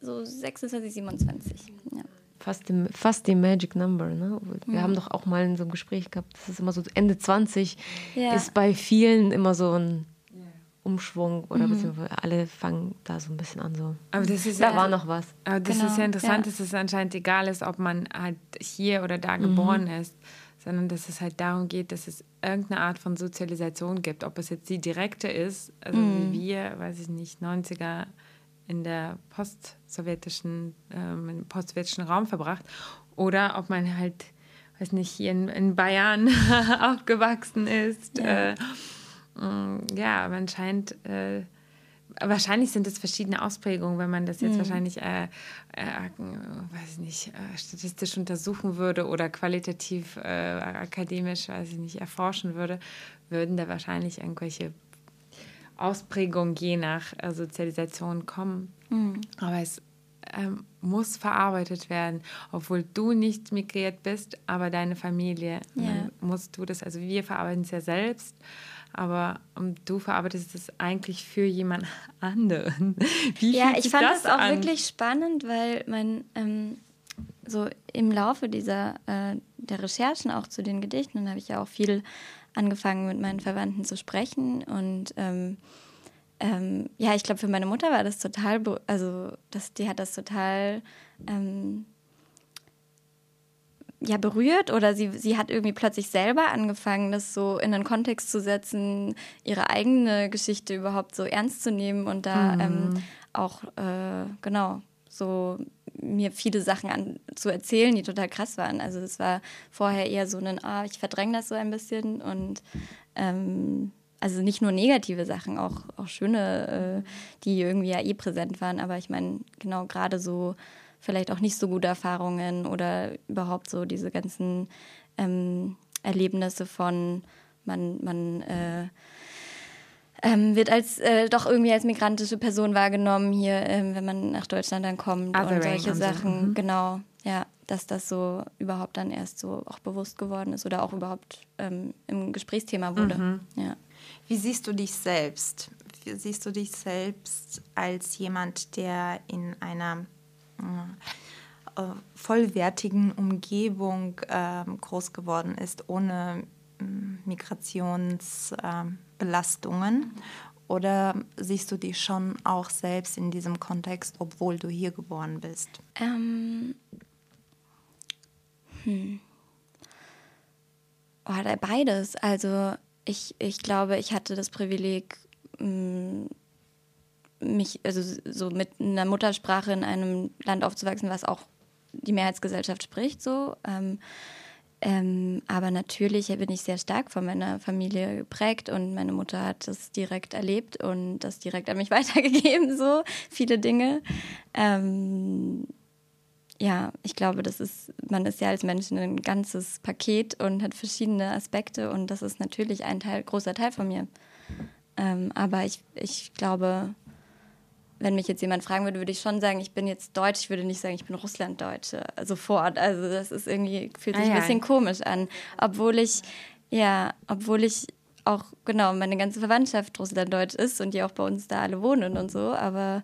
so 26, 27. Ja. Fast die, fast die Magic Number. Ne? Wir mhm. haben doch auch mal in so einem Gespräch gehabt, das ist immer so Ende 20 ja. ist bei vielen immer so ein Umschwung oder mhm. alle fangen da so ein bisschen an so. Aber das ist da ja, war noch was. Aber das genau. ist ja interessant, ja. dass es anscheinend egal ist, ob man halt hier oder da mhm. geboren ist, sondern dass es halt darum geht, dass es irgendeine Art von Sozialisation gibt. Ob es jetzt die direkte ist, also mhm. wie wir, weiß ich nicht, 90er in der postsowjetischen, ähm, im postsowjetischen Raum verbracht, oder ob man halt, weiß nicht, hier in, in Bayern (laughs) aufgewachsen ist. Ja. Äh, Mm, ja, man scheint, äh, wahrscheinlich sind es verschiedene Ausprägungen, wenn man das jetzt mhm. wahrscheinlich, äh, äh, weiß ich nicht, äh, statistisch untersuchen würde oder qualitativ, äh, akademisch, weiß ich nicht, erforschen würde, würden da wahrscheinlich irgendwelche Ausprägungen je nach äh, Sozialisation kommen. Mhm. Aber es ähm, muss verarbeitet werden, obwohl du nicht migriert bist, aber deine Familie ja. musst du das, also wir verarbeiten es ja selbst aber ähm, du verarbeitest es eigentlich für jemand (laughs) anderen. Wie ja, ich fand das, auch an? wirklich spannend, weil man ähm, so im Laufe dieser äh, der Recherchen auch zu den Gedichten, habe ich ja auch viel angefangen mit meinen Verwandten zu sprechen und ähm, ähm, ja, ich glaube, für meine Mutter war das total, also das, die hat das total ähm, ja berührt oder sie, sie hat irgendwie plötzlich selber angefangen, das so in den Kontext zu setzen, ihre eigene Geschichte überhaupt so ernst zu nehmen und da mhm. ähm, auch äh, genau so mir viele Sachen an, zu erzählen, die total krass waren. Also es war vorher eher so ein, ah, ich verdränge das so ein bisschen und ähm, also nicht nur negative Sachen, auch, auch schöne, äh, die irgendwie ja eh präsent waren, aber ich meine, genau gerade so vielleicht auch nicht so gute Erfahrungen oder überhaupt so diese ganzen ähm, Erlebnisse von man, man äh, ähm, wird als äh, doch irgendwie als migrantische Person wahrgenommen hier, ähm, wenn man nach Deutschland dann kommt Othering und solche Sachen. Mhm. Genau, ja, dass das so überhaupt dann erst so auch bewusst geworden ist oder auch überhaupt ähm, im Gesprächsthema wurde. Mhm. Ja. Wie siehst du dich selbst? Wie siehst du dich selbst als jemand, der in einer äh, vollwertigen Umgebung äh, groß geworden ist, ohne äh, Migrationsbelastungen? Ähm, Oder siehst du dich schon auch selbst in diesem Kontext, obwohl du hier geboren bist? Ähm, hm. Oh, beides. Also ich, ich glaube, ich hatte das Privileg, mm, mich, also so mit einer Muttersprache in einem Land aufzuwachsen, was auch die Mehrheitsgesellschaft spricht, so. Ähm, ähm, aber natürlich bin ich sehr stark von meiner Familie geprägt und meine Mutter hat das direkt erlebt und das direkt an mich (laughs) weitergegeben, so viele Dinge. Ähm, ja, ich glaube, das ist, man ist ja als Mensch ein ganzes Paket und hat verschiedene Aspekte und das ist natürlich ein Teil, großer Teil von mir. Ähm, aber ich, ich glaube, wenn mich jetzt jemand fragen würde, würde ich schon sagen, ich bin jetzt Deutsch. Ich würde nicht sagen, ich bin Russlanddeutsche sofort. Also das ist irgendwie, fühlt sich ah, ja. ein bisschen komisch an. Obwohl ich, ja, obwohl ich auch, genau, meine ganze Verwandtschaft Russlanddeutsch ist und die auch bei uns da alle wohnen und so. Aber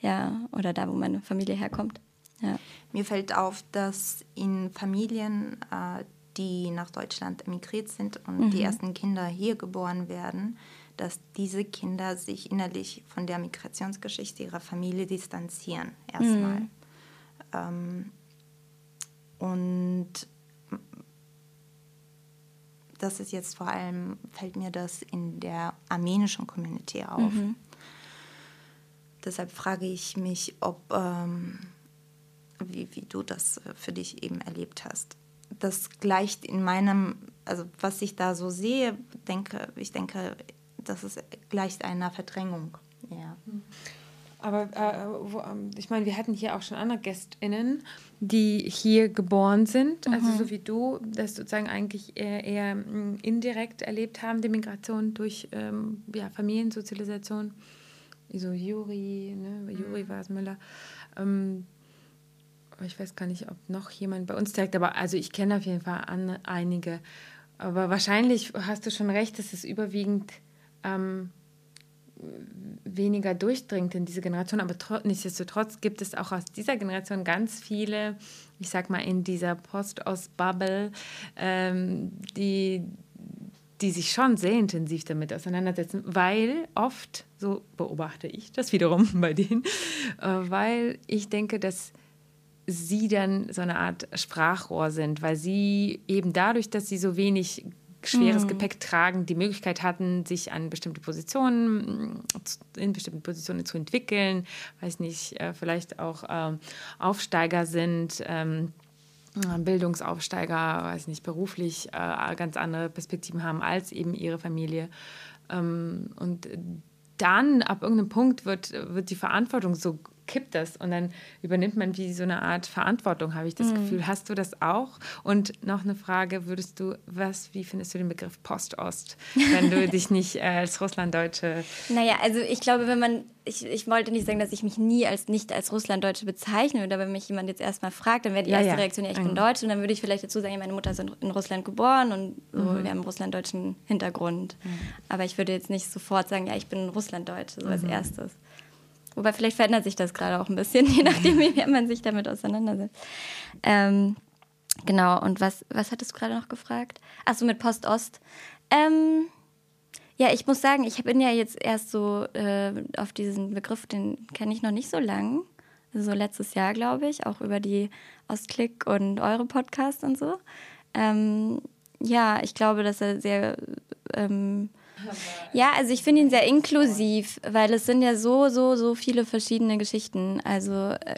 ja, oder da, wo meine Familie herkommt. Ja. Mir fällt auf, dass in Familien, äh, die nach Deutschland emigriert sind und mhm. die ersten Kinder hier geboren werden, dass diese Kinder sich innerlich von der Migrationsgeschichte ihrer Familie distanzieren, erstmal. Mhm. Ähm, und das ist jetzt vor allem, fällt mir das in der armenischen Community auf. Mhm. Deshalb frage ich mich, ob, ähm, wie, wie du das für dich eben erlebt hast. Das gleicht in meinem also was ich da so sehe, denke, ich denke, das ist gleicht einer Verdrängung. Ja. Aber äh, wo, ähm, ich meine, wir hatten hier auch schon andere GästInnen, die hier geboren sind, also mhm. also so wie du, das sozusagen eigentlich eher, eher mm, indirekt erlebt haben, die Migration durch ähm, ja, Familiensozialisation. So Juri, ne? Juri mhm. war es Müller. Ähm, ich weiß gar nicht, ob noch jemand bei uns direkt, aber also ich kenne auf jeden Fall an, einige. Aber wahrscheinlich hast du schon recht, dass es überwiegend ähm, weniger durchdringt in diese Generation. Aber nichtsdestotrotz gibt es auch aus dieser Generation ganz viele, ich sag mal, in dieser Post-Ost-Bubble, ähm, die, die sich schon sehr intensiv damit auseinandersetzen, weil oft, so beobachte ich das wiederum (laughs) bei denen, äh, weil ich denke, dass sie dann so eine Art Sprachrohr sind, weil sie eben dadurch, dass sie so wenig schweres mhm. Gepäck tragen, die Möglichkeit hatten, sich an bestimmte Positionen, in bestimmten Positionen zu entwickeln, weiß nicht, äh, vielleicht auch ähm, Aufsteiger sind. Ähm, Bildungsaufsteiger, weiß nicht, beruflich äh, ganz andere Perspektiven haben als eben ihre Familie. Ähm, und dann, ab irgendeinem Punkt, wird, wird die Verantwortung so kippt das und dann übernimmt man wie so eine Art Verantwortung, habe ich das mhm. Gefühl. Hast du das auch? Und noch eine Frage, würdest du, was, wie findest du den Begriff Post-Ost, wenn du (laughs) dich nicht äh, als Russlanddeutsche... Naja, also ich glaube, wenn man, ich, ich wollte nicht sagen, dass ich mich nie als nicht als Russlanddeutsche bezeichne oder wenn mich jemand jetzt erstmal fragt, dann wäre die ja, erste ja. Reaktion, ja, ich bin mhm. Deutsch und dann würde ich vielleicht dazu sagen, meine Mutter ist in Russland geboren und so, mhm. wir haben einen russlanddeutschen Hintergrund. Mhm. Aber ich würde jetzt nicht sofort sagen, ja, ich bin Russlanddeutsche, so als mhm. erstes. Wobei vielleicht verändert sich das gerade auch ein bisschen, (laughs) je nachdem, wie man sich damit auseinandersetzt. Ähm, genau, und was, was hattest du gerade noch gefragt? Achso, mit Post-Ost. Ähm, ja, ich muss sagen, ich bin ja jetzt erst so äh, auf diesen Begriff, den kenne ich noch nicht so lang. Also so letztes Jahr, glaube ich, auch über die Ostklick und eure Podcasts und so. Ähm, ja, ich glaube, dass er sehr ähm, ja, also ich finde ihn sehr inklusiv, weil es sind ja so, so, so viele verschiedene Geschichten. Also äh,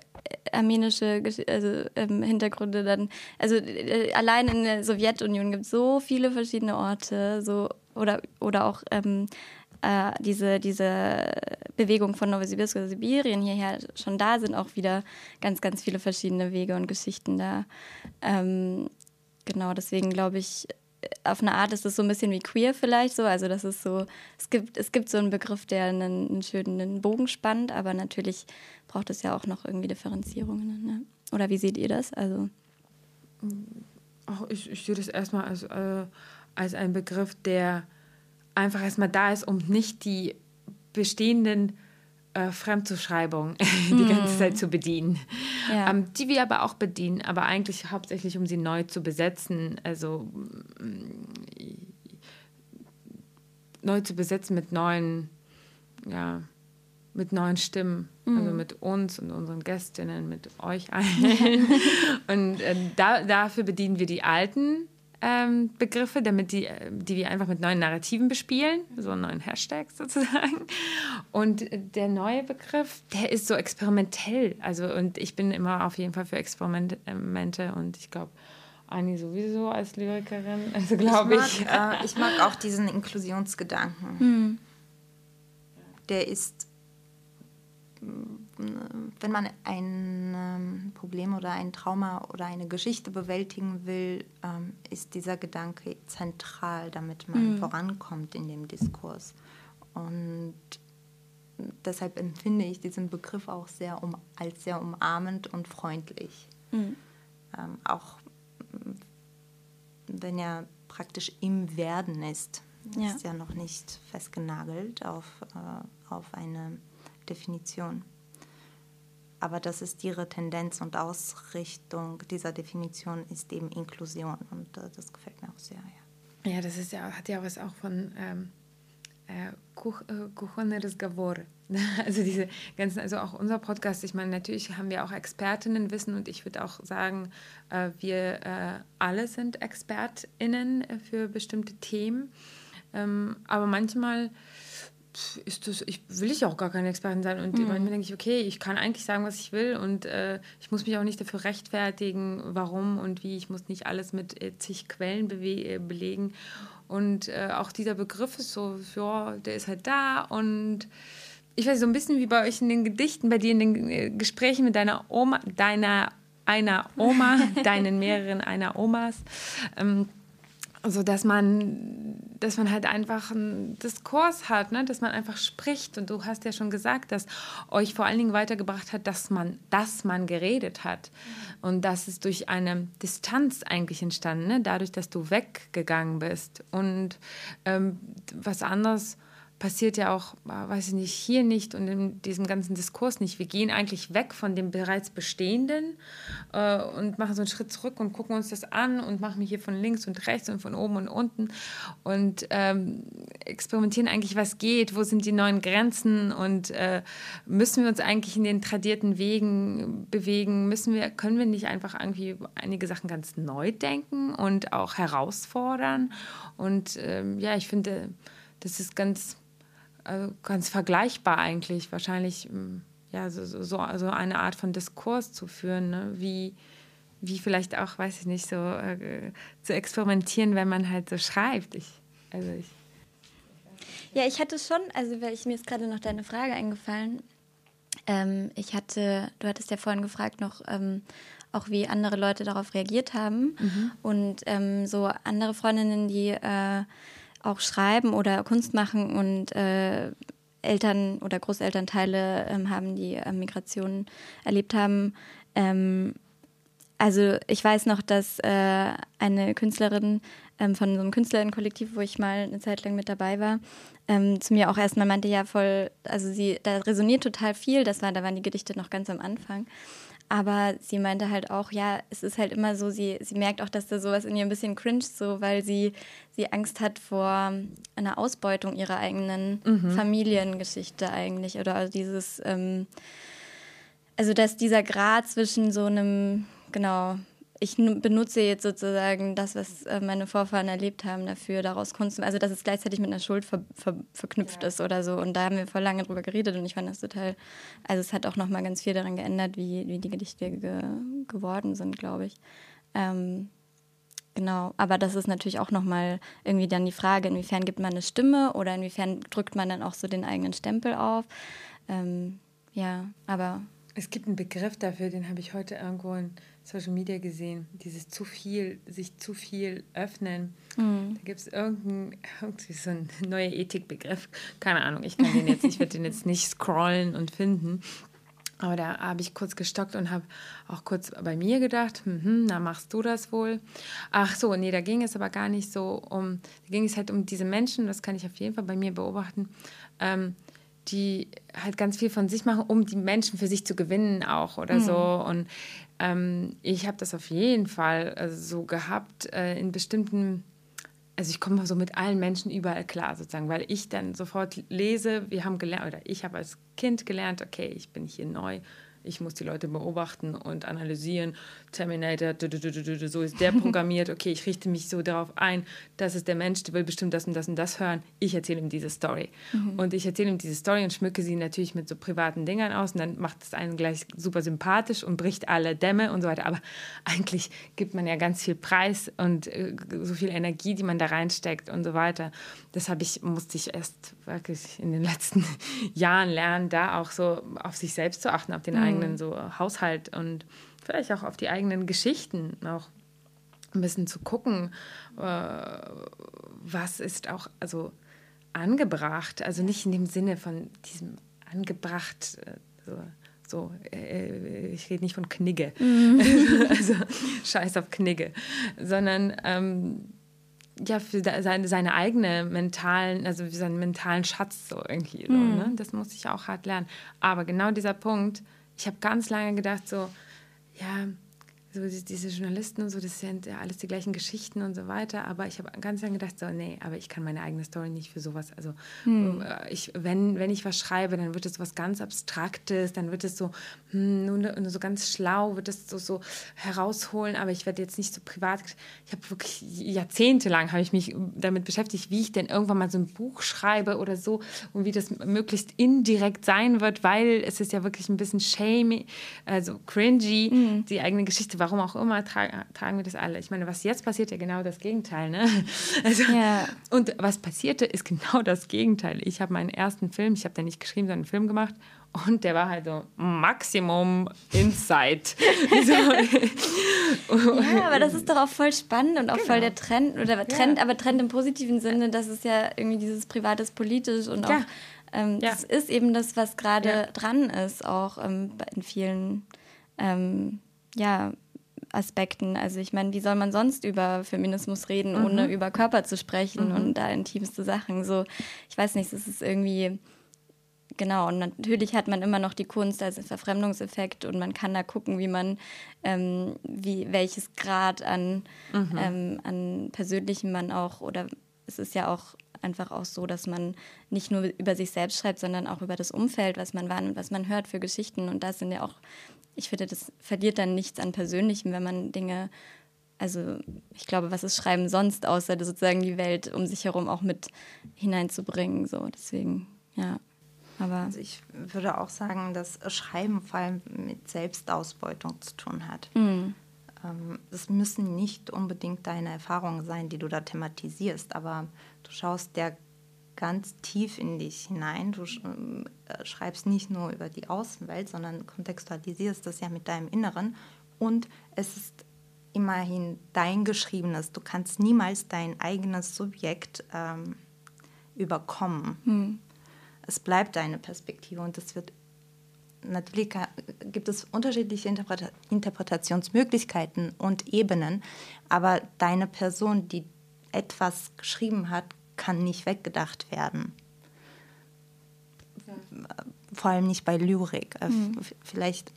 armenische also, ähm, Hintergründe dann. Also äh, allein in der Sowjetunion gibt es so viele verschiedene Orte, so oder, oder auch ähm, äh, diese, diese Bewegung von Novosibirsk oder Sibirien hierher schon da sind auch wieder ganz, ganz viele verschiedene Wege und Geschichten da. Ähm, genau, deswegen glaube ich, auf eine Art ist es so ein bisschen wie queer vielleicht so. Also das ist so, es gibt, es gibt so einen Begriff, der einen, einen schönen Bogen spannt, aber natürlich braucht es ja auch noch irgendwie Differenzierungen. Ne? Oder wie seht ihr das? Also Ach, ich, ich sehe das erstmal als, äh, als einen Begriff, der einfach erstmal da ist, um nicht die bestehenden äh, Fremdzuschreibung (laughs) die ganze Zeit zu bedienen. Ja. Ähm, die wir aber auch bedienen, aber eigentlich hauptsächlich, um sie neu zu besetzen. Also äh, neu zu besetzen mit neuen, ja, mit neuen Stimmen. Mhm. Also mit uns und unseren Gästinnen, mit euch allen. (laughs) und äh, da, dafür bedienen wir die alten ähm, Begriffe, damit die, äh, die wir einfach mit neuen Narrativen bespielen, so neuen Hashtags (laughs) sozusagen. Und der neue Begriff, der ist so experimentell. Also, und ich bin immer auf jeden Fall für Experimente und ich glaube, Anni sowieso als Lyrikerin. (laughs) Also glaube ich. Mag, ich. Äh, ich mag auch diesen Inklusionsgedanken. Hm. Der ist wenn man ein ähm, Problem oder ein Trauma oder eine Geschichte bewältigen will, ähm, ist dieser Gedanke zentral, damit man mhm. vorankommt in dem Diskurs. Und deshalb empfinde ich diesen Begriff auch sehr um, als sehr umarmend und freundlich. Mhm. Ähm, auch wenn er praktisch im Werden ist. Ja. Ist ja noch nicht festgenagelt auf, äh, auf eine Definition. Aber das ist ihre Tendenz und Ausrichtung dieser Definition ist eben Inklusion und äh, das gefällt mir auch sehr. Ja, ja das ist ja, hat ja was auch von ähm, äh, äh, (laughs) Also diese ganzen, also auch unser Podcast, ich meine, natürlich haben wir auch Expertinnenwissen und ich würde auch sagen, äh, wir äh, alle sind ExpertInnen für bestimmte Themen. Ähm, aber manchmal ist das, ich will ich auch gar keine Expertin sein. Und mhm. manchmal denke ich, okay, ich kann eigentlich sagen, was ich will und äh, ich muss mich auch nicht dafür rechtfertigen, warum und wie. Ich muss nicht alles mit äh, zig Quellen äh, belegen. Und äh, auch dieser Begriff ist so, ja, der ist halt da und ich weiß so ein bisschen wie bei euch in den Gedichten, bei dir in den äh, Gesprächen mit deiner Oma, deiner einer Oma, (laughs) deinen mehreren einer Omas. Ähm, also dass man, dass man halt einfach einen Diskurs hat, ne? dass man einfach spricht. Und du hast ja schon gesagt, dass euch vor allen Dingen weitergebracht hat, dass man, dass man geredet hat. Und das ist durch eine Distanz eigentlich entstanden, ne? dadurch, dass du weggegangen bist. Und ähm, was anderes passiert ja auch, weiß ich nicht, hier nicht und in diesem ganzen Diskurs nicht. Wir gehen eigentlich weg von dem bereits Bestehenden äh, und machen so einen Schritt zurück und gucken uns das an und machen hier von links und rechts und von oben und unten und ähm, experimentieren eigentlich, was geht, wo sind die neuen Grenzen und äh, müssen wir uns eigentlich in den tradierten Wegen bewegen, müssen wir, können wir nicht einfach irgendwie einige Sachen ganz neu denken und auch herausfordern und ähm, ja, ich finde, das ist ganz also ganz vergleichbar eigentlich, wahrscheinlich hm, ja, so, so, so eine Art von Diskurs zu führen, ne? wie, wie vielleicht auch, weiß ich nicht, so äh, zu experimentieren, wenn man halt so schreibt. Ich, also ich. Ja, ich hatte schon, also weil ich, mir ist gerade noch deine Frage eingefallen. Ähm, ich hatte, du hattest ja vorhin gefragt noch, ähm, auch wie andere Leute darauf reagiert haben. Mhm. Und ähm, so andere Freundinnen, die äh, auch schreiben oder Kunst machen und äh, Eltern oder Großelternteile ähm, haben, die äh, Migration erlebt haben. Ähm, also ich weiß noch, dass äh, eine Künstlerin ähm, von so einem Künstlerinnenkollektiv, wo ich mal eine Zeit lang mit dabei war, ähm, zu mir auch erstmal meinte, ja voll, also sie, da resoniert total viel, das war, da waren die Gedichte noch ganz am Anfang. Aber sie meinte halt auch, ja, es ist halt immer so, sie, sie merkt auch, dass da sowas in ihr ein bisschen cringe, so, weil sie, sie Angst hat vor einer Ausbeutung ihrer eigenen mhm. Familiengeschichte eigentlich. Oder also dieses, ähm, also dass dieser Grad zwischen so einem, genau, ich benutze jetzt sozusagen das, was äh, meine Vorfahren erlebt haben, dafür daraus Kunst, also dass es gleichzeitig mit einer Schuld ver, ver, verknüpft ja. ist oder so. Und da haben wir vor lange drüber geredet und ich fand das total, also es hat auch nochmal ganz viel daran geändert, wie, wie die Gedichte ge, geworden sind, glaube ich. Ähm, genau, aber das ist natürlich auch nochmal irgendwie dann die Frage, inwiefern gibt man eine Stimme oder inwiefern drückt man dann auch so den eigenen Stempel auf. Ähm, ja, aber es gibt einen Begriff dafür, den habe ich heute irgendwo in Social Media gesehen. Dieses zu viel, sich zu viel öffnen. Mhm. Da gibt es irgendein, irgendwie so ein (laughs) neuer Ethikbegriff. Keine Ahnung, ich kann den jetzt, ich werde den jetzt nicht scrollen und finden. Aber da habe ich kurz gestockt und habe auch kurz bei mir gedacht, hm, na machst du das wohl? Ach so, nee, da ging es aber gar nicht so um, da ging es halt um diese Menschen, das kann ich auf jeden Fall bei mir beobachten, ähm, die halt ganz viel von sich machen, um die Menschen für sich zu gewinnen auch oder mhm. so. Und ähm, ich habe das auf jeden Fall äh, so gehabt äh, in bestimmten, also ich komme so mit allen Menschen überall klar sozusagen, weil ich dann sofort lese, wir haben gelernt, oder ich habe als Kind gelernt, okay, ich bin hier neu, ich muss die Leute beobachten und analysieren. Terminator, so ist der programmiert. (laughs) Okay, ich richte mich so darauf ein, das ist der Mensch, der will bestimmt das und das und das hören. Ich erzähle ihm diese Story. Mhm. Und ich erzähle ihm diese Story und schmücke sie natürlich mit so privaten Dingern aus. Und dann macht es einen gleich super sympathisch und bricht alle Dämme und so weiter. Aber eigentlich gibt man ja ganz viel Preis und äh, so viel Energie, die man da reinsteckt und so weiter. Das habe ich, musste ich erst wirklich in den letzten (laughs) Jahren lernen, da auch so auf sich selbst zu achten, auf den mhm. eigenen so Haushalt und vielleicht auch auf die eigenen Geschichten auch ein bisschen zu gucken, äh, was ist auch also angebracht, also nicht in dem Sinne von diesem angebracht, äh, so, so äh, ich rede nicht von Knigge, mhm. (laughs) also Scheiß auf Knigge, sondern ähm, ja, für seine, seine eigene mentalen, also für seinen mentalen Schatz so irgendwie. So, mhm. ne? Das muss ich auch hart lernen. Aber genau dieser Punkt, ich habe ganz lange gedacht, so, ja, so diese Journalisten und so, das sind ja alles die gleichen Geschichten und so weiter. Aber ich habe ganz lange gedacht, so, nee, aber ich kann meine eigene Story nicht für sowas. Also hm. Äh, ich, wenn, wenn ich was schreibe, dann wird es was ganz Abstraktes, dann wird es so, hm, nur, nur so ganz schlau, wird es so, so herausholen, aber ich werde jetzt nicht so privat. Ich habe wirklich jahrzehntelang habe ich mich damit beschäftigt, wie ich denn irgendwann mal so ein Buch schreibe oder so und wie das möglichst indirekt sein wird, weil es ist ja wirklich ein bisschen shamey, also cringy, hm. die eigene Geschichte warum auch immer, tra tragen wir das alle. Ich meine, was jetzt passiert, ja genau das Gegenteil. Ne? (laughs) Also, ja. Und was passierte, ist genau das Gegenteil. Ich habe meinen ersten Film, ich habe den nicht geschrieben, sondern einen Film gemacht. Und der war halt so Maximum Insight. (laughs) ja, aber das ist doch auch voll spannend und auch genau. voll der Trend. Oder Trend, ja. aber Trend im positiven Sinne, dass es ja irgendwie dieses Privates politisch und auch ähm, ja. das ist eben das, was gerade dran ist, auch ähm, in vielen ähm, ja, Aspekten. Also ich meine, wie soll man sonst über Feminismus reden, mhm. ohne über Körper zu sprechen mhm. und da intimste Sachen? So, ich weiß nicht, es ist irgendwie genau. Und natürlich hat man immer noch die Kunst als Verfremdungseffekt und man kann da gucken, wie man, ähm, wie welches Grad an, mhm. ähm, an Persönlichem man auch oder es ist ja auch einfach auch so, dass man nicht nur über sich selbst schreibt, sondern auch über das Umfeld, was man wahrnimmt, was man hört für Geschichten. Und das sind ja auch ich finde, das verliert dann nichts an Persönlichem, wenn man Dinge, also ich glaube, was ist Schreiben sonst, außer sozusagen die Welt um sich herum auch mit hineinzubringen. So, deswegen, ja. Aber also ich würde auch sagen, dass Schreiben vor allem mit Selbstausbeutung zu tun hat. Mhm. Es müssen nicht unbedingt deine Erfahrungen sein, die du da thematisierst, aber du schaust der ganz tief in dich hinein. Du äh, schreibst nicht nur über die Außenwelt, sondern kontextualisierst das ja mit deinem Inneren. Und es ist immerhin dein Geschriebenes. Du kannst niemals dein eigenes Subjekt ähm, überkommen. Hm. Es bleibt deine Perspektive und es wird natürlich gibt es unterschiedliche Interpreta Interpretationsmöglichkeiten und Ebenen, aber deine Person, die etwas geschrieben hat, kann nicht weggedacht werden. Vor allem nicht bei Lyrik. Äh, mhm. Vielleicht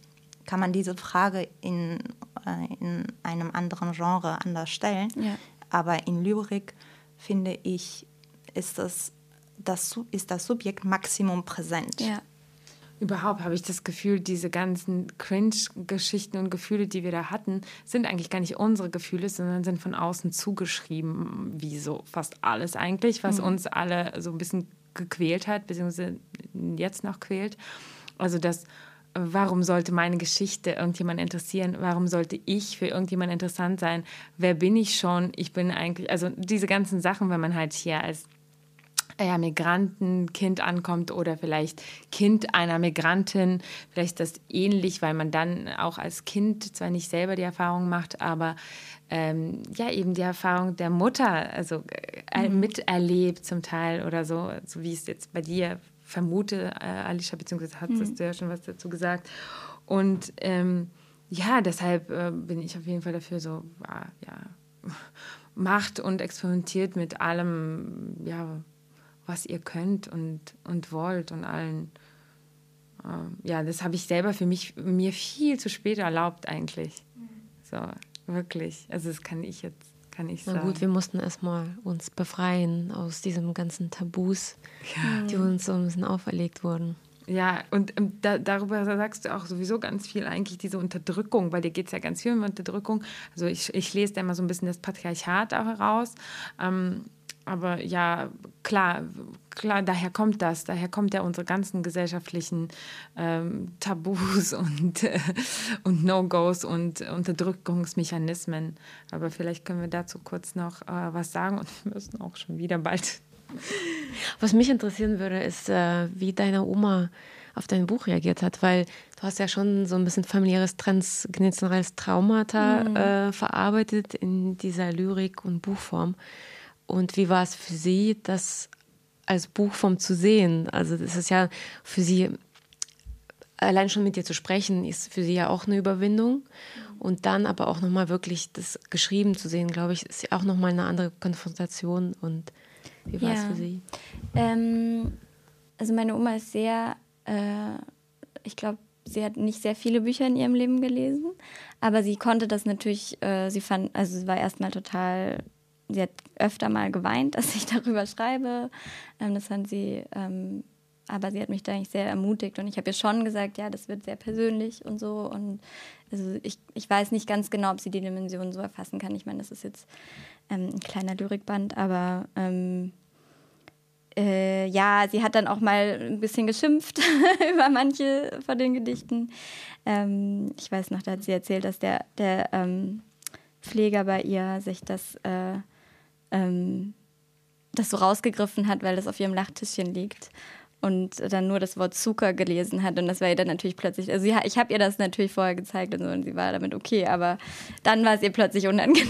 kann man diese Frage in, äh, in einem anderen Genre anders stellen. Ja. Aber in Lyrik finde ich, ist das, das, ist das Subjekt Maximum präsent. Ja. Überhaupt habe ich das Gefühl, diese ganzen Cringe-Geschichten und Gefühle, die wir da hatten, sind eigentlich gar nicht unsere Gefühle, sondern sind von außen zugeschrieben, wie so fast alles eigentlich, was mhm. uns alle so ein bisschen gequält hat, beziehungsweise jetzt noch quält. Also das, warum sollte meine Geschichte irgendjemand interessieren? Warum sollte ich für irgendjemand interessant sein? Wer bin ich schon? Ich bin eigentlich, also diese ganzen Sachen, wenn man halt hier als ja, Migrantenkind ankommt oder vielleicht Kind einer Migrantin, vielleicht ist das ähnlich, weil man dann auch als Kind zwar nicht selber die Erfahrung macht, aber ähm, ja eben die Erfahrung der Mutter also äh, mhm. miterlebt zum Teil oder so, so wie es jetzt bei dir vermute, äh, Alicia, beziehungsweise hat mhm. ja schon was dazu gesagt. Und ähm, ja, deshalb äh, bin ich auf jeden Fall dafür so, ja, (laughs) macht und experimentiert mit allem, ja, was ihr könnt und, und wollt und allen. Äh, ja, das habe ich selber für mich mir viel zu spät erlaubt eigentlich. So, wirklich. Also das kann ich jetzt kann ich sagen. Na gut, wir mussten erstmal uns befreien aus diesen ganzen Tabus, ja. die uns so ein bisschen auferlegt wurden. Ja, und ähm, da, darüber sagst du auch sowieso ganz viel eigentlich, diese Unterdrückung, weil dir geht es ja ganz viel um Unterdrückung. Also ich, ich lese da immer so ein bisschen das Patriarchat auch heraus. Ähm, aber ja, klar, klar, daher kommt das, daher kommt ja unsere ganzen gesellschaftlichen ähm, Tabus und, äh, und No-Gos und Unterdrückungsmechanismen. Aber vielleicht können wir dazu kurz noch äh, was sagen und wir müssen auch schon wieder bald. Was mich interessieren würde, ist, äh, wie deine Oma auf dein Buch reagiert hat, weil du hast ja schon so ein bisschen familiäres transgenerationelles Traumata mhm. Äh, verarbeitet in dieser Lyrik und Buchform. Und wie war es für Sie, das als Buchform zu sehen? Also das ist ja für Sie, allein schon mit dir zu sprechen, ist für Sie ja auch eine Überwindung. Und dann aber auch nochmal wirklich das geschrieben zu sehen, glaube ich, ist ja auch nochmal eine andere Konfrontation. Und wie war ja. es für Sie? Ähm, also meine Oma ist sehr, äh, ich glaube, sie hat nicht sehr viele Bücher in ihrem Leben gelesen, aber sie konnte das natürlich, äh, sie fand, also sie war erstmal total, sie hat öfter mal geweint, (laughs) dass ich darüber schreibe. Ähm, das fand sie, ähm, aber sie hat mich da eigentlich sehr ermutigt und ich habe ihr schon gesagt, ja, das wird sehr persönlich und so und also ich, ich weiß nicht ganz genau, ob sie die Dimensionen so erfassen kann. Ich meine, das ist jetzt ähm, ein kleiner Lyrikband, aber ähm, äh, ja, sie hat dann auch mal ein bisschen geschimpft (laughs) über manche von den Gedichten. Ähm, ich weiß noch, da hat sie erzählt, dass der, der ähm, Pfleger bei ihr sich das, äh, ähm, das so rausgegriffen hat, weil das auf ihrem Nachttischchen liegt und dann nur das Wort Zucker gelesen hat und das war ihr dann natürlich plötzlich, also ja, ich habe ihr das natürlich vorher gezeigt und so und sie war damit okay, aber dann war es ihr plötzlich unangenehm.